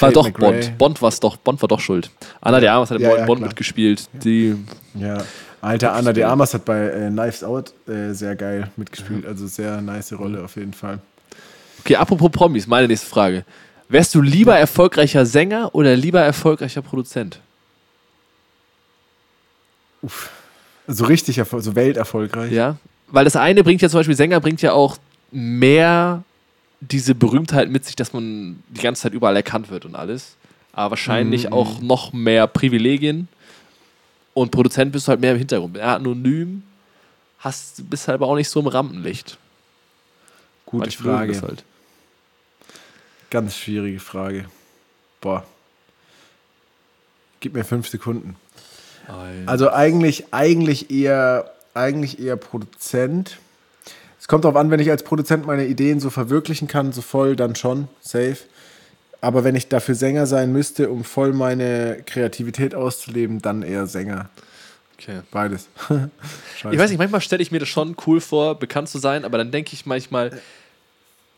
War Tate doch McRae. Bond. Bond, war's doch, Bond war doch schuld. Anna de Armas hat Ja, ja, Bond klar. mitgespielt. Die Ja. Alter, Anna de Armas hat bei äh, Knives Out äh, sehr geil mitgespielt. Also sehr nice Rolle auf jeden Fall. Okay, apropos Promis, meine nächste Frage. Wärst du lieber erfolgreicher Sänger oder lieber erfolgreicher Produzent? So richtig, erfol- so welterfolgreich. Ja? Weil das eine bringt ja zum Beispiel, Sänger bringt ja auch mehr diese Berühmtheit mit sich, dass man die ganze Zeit überall erkannt wird und alles. Aber wahrscheinlich Mhm. auch noch mehr Privilegien. Und Produzent bist du halt mehr im Hintergrund. Anonym, hast, bist halt aber auch nicht so im Rampenlicht. Gute Manche Frage. halt. Ganz schwierige Frage. Boah. Gib mir fünf Sekunden. Also eigentlich, eigentlich eher, eigentlich eher Produzent. Es kommt darauf an, wenn ich als Produzent meine Ideen so verwirklichen kann, so voll, dann schon, safe. Aber wenn ich dafür Sänger sein müsste, um voll meine Kreativität auszuleben, dann eher Sänger. Okay. Beides. Ich weiß nicht, manchmal stelle ich mir das schon cool vor, bekannt zu sein, aber dann denke ich manchmal,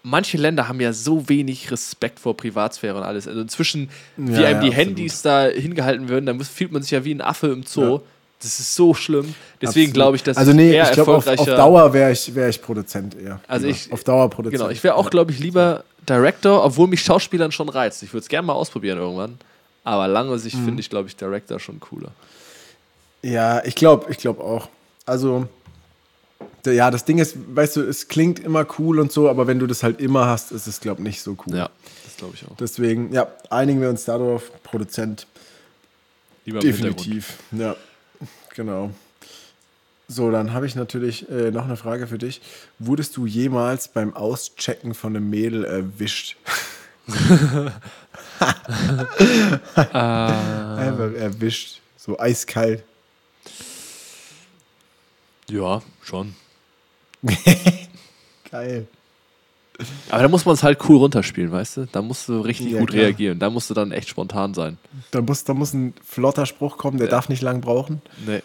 manche Länder haben ja so wenig Respekt vor Privatsphäre und alles. Also inzwischen, wie Ja, einem die ja, Handys da hingehalten würden, da muss, fühlt man sich ja wie ein Affe im Zoo. Ja. Das ist so schlimm. Deswegen glaube ich, dass Also ich nee, eher ich glaube auf, erfolgreicher... auf Dauer wäre ich, wär ich Produzent eher. Also Lieber. ich- auf Dauer Produzent. Genau, ich wäre auch, glaube ich, lieber Director, obwohl mich Schauspielern schon reizt. Ich würde es gerne mal ausprobieren irgendwann. Aber lange Sicht Mhm. finde ich, glaube ich, Director schon cooler. Ja, ich glaube, ich glaube auch. Also, ja, das Ding ist, weißt du, es klingt immer cool und so, aber wenn du das halt immer hast, ist es, glaube ich, nicht so cool. Ja, das glaube ich auch. Deswegen, ja, einigen wir uns darauf. Produzent, Lieber definitiv. Ja, genau. So, dann habe ich natürlich äh, noch eine Frage für dich. Wurdest du jemals beim Auschecken von einem Mädel erwischt? Einfach erwischt. So eiskalt. Ja, schon. Geil. Aber da muss man es halt cool runterspielen, weißt du? Da musst du richtig Ja, gut klar. reagieren. Da musst du dann echt spontan sein. Da muss, da muss ein flotter Spruch kommen, der Ja. darf nicht lang brauchen. Nee.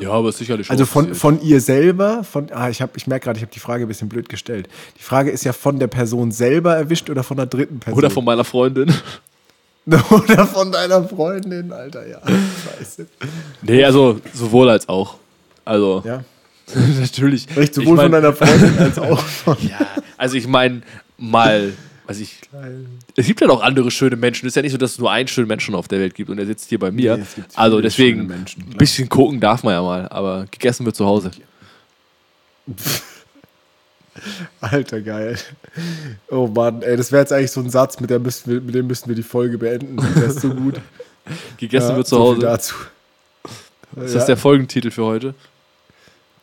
Ja, aber sicherlich schon Also von, von ihr selber, von, ah, ich, hab, ich merke gerade, ich habe die Frage ein bisschen blöd gestellt. Die Frage ist ja von der Person selber erwischt oder von der dritten Person? Oder von meiner Freundin. oder von deiner Freundin, Alter, ja. Scheiße. Nee, also sowohl als auch. Also, Ja. natürlich. Echt, Ich sowohl mein- von deiner Freundin als auch von. Ja, also ich meine, mal, weiß ich. Es gibt ja noch andere schöne Menschen. Es ist ja nicht so, dass es nur einen schönen Menschen auf der Welt gibt und er sitzt hier bei mir. Nee, also deswegen, Menschen, ein bisschen gucken darf man ja mal, aber gegessen wird zu Hause. Alter, geil. Oh Mann, ey, das wäre jetzt eigentlich so ein Satz, mit, der müssten wir, mit dem müssten wir die Folge beenden. Der ist so gut. Gegessen Ja, wird zu so Hause. dazu. Ist Ja. das der Folgentitel für heute?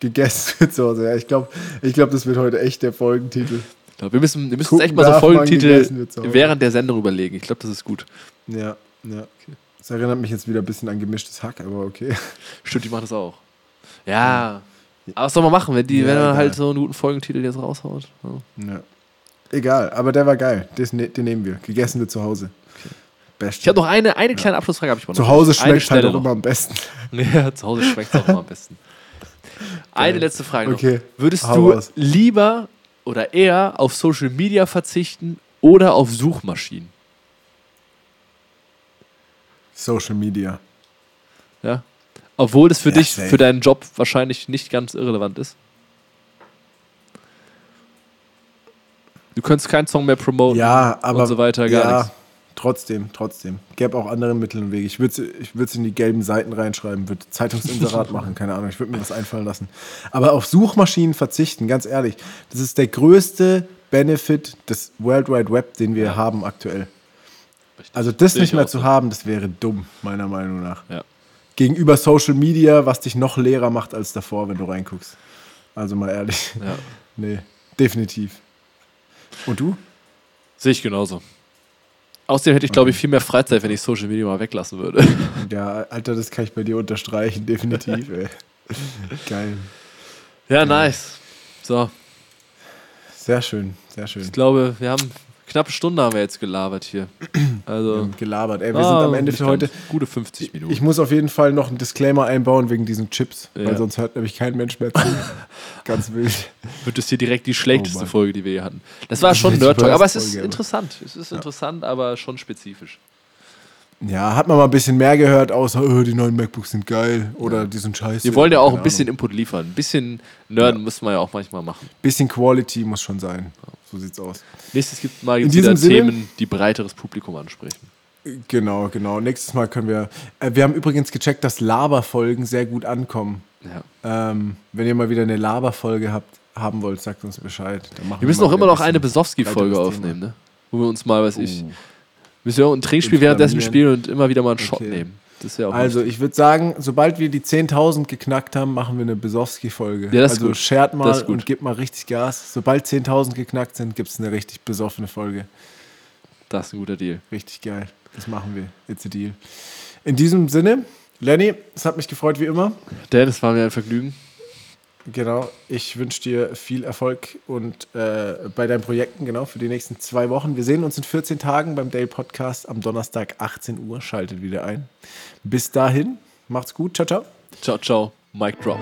Gegessen wird zu Hause. Ja, ich glaube, ich glaub, das wird heute echt der Folgentitel. Glaub, wir müssen, wir müssen uns Gucken echt mal so Folgentitel während der Sendung überlegen. Ich glaube, das ist gut. Ja, ja. Das erinnert mich jetzt wieder ein bisschen an gemischtes Hack, aber okay. Stimmt, die machen das auch. Ja. Aber was soll man machen, wenn die, Ja, wenn man egal. halt so einen guten Folgentitel jetzt raushaut? Ja. Ja. Egal, aber der war geil. Das, ne- den nehmen wir. Gegessen wird zu Hause. Best. Ich habe noch eine, eine kleine Abschlussfrage. Hab ich mal zu. Hause schmeckt halt auch immer am besten. Ja, zu Hause schmeckt es auch immer am besten. Eine letzte Frage Okay, noch. Würdest hau du raus. lieber oder eher auf Social Media verzichten oder auf Suchmaschinen? Social Media. Ja? Obwohl es für Ja, dich, safe. für deinen Job wahrscheinlich nicht ganz irrelevant ist. Du könntest keinen Song mehr promoten Ja, aber. und so weiter, gar ja, nichts. Trotzdem, trotzdem. Gäbe auch andere Mittel und Wege. Ich würde es in die gelben Seiten reinschreiben, würde Zeitungsinserat machen, keine Ahnung. Ich würde mir was einfallen lassen. Aber auf Suchmaschinen verzichten, ganz ehrlich, das ist der größte Benefit des World Wide Web, den wir haben aktuell. Richtig. Also das Sehe nicht ich mehr zu so. haben, das wäre dumm, meiner Meinung nach. Ja. Gegenüber Social Media, was dich noch leerer macht als davor, wenn du reinguckst. Also mal ehrlich. Ja. Nee, definitiv. Und du? Sehe ich genauso. Außerdem hätte ich, glaube ich, viel mehr Freizeit, wenn ich Social Media mal weglassen würde. Ja, Alter, das kann ich bei dir unterstreichen, definitiv, ey. Geil. Ja, nice. So, Sehr schön, sehr schön. ich glaube, wir haben knappe Stunde haben wir jetzt gelabert hier. Also, Gelabert. Ey, wir ah, sind am Ende nicht für heute. Gute 50 Minuten. Ich muss auf jeden Fall noch einen Disclaimer einbauen wegen diesen Chips, Ja. weil sonst hört nämlich kein Mensch mehr zu. Ganz wild. wird es hier direkt die schlechteste Oh. Folge, die wir hier hatten. Das war schon Nerd Talk, aber es ist interessant. Es ist interessant, aber schon spezifisch. Ja, hat man mal ein bisschen mehr gehört, außer oh, die neuen MacBooks sind geil oder die sind scheiße. Wir wollen ja auch ein bisschen Ahnung. Input liefern. Ein bisschen Nerden müssen wir ja auch manchmal machen. Bisschen Quality muss schon sein. So sieht's aus. Nächstes gibt mal In jetzt wieder Sinne- Themen, die breiteres Publikum ansprechen. Genau, genau. Nächstes Mal können wir. Äh, wir haben übrigens gecheckt, dass Laberfolgen sehr gut ankommen. Ja. Ähm, wenn ihr mal wieder eine Laberfolge habt, haben wollt, sagt uns Bescheid. Wir müssen auch immer noch ein eine Besowski-Folge aufnehmen, ne? Wo wir uns mal, weiß ich, Oh. Müssen wir auch ein Trinkspiel währenddessen spielen und immer wieder mal einen Shot Okay. nehmen. Auch Also, lustig. ich würde sagen, sobald wir die 10.000 geknackt haben, machen wir eine Besowski-Folge. Ja, also, gut. shared mal und gebt mal richtig Gas. Sobald 10.000 geknackt sind, gibt es eine richtig besoffene Folge. das ist ein guter Deal. Richtig geil. Das machen wir. It's a deal. In diesem Sinne, Lenny, es hat mich gefreut wie immer. Dan, es war mir ein Vergnügen. Genau, ich wünsche dir viel Erfolg und äh, bei deinen Projekten, genau, für die nächsten zwei Wochen. Wir sehen uns in 14 Tagen beim Dale Podcast am Donnerstag 18 Uhr. Schaltet wieder ein. Bis dahin, macht's gut. Ciao, ciao. Ciao, ciao. Mic drop.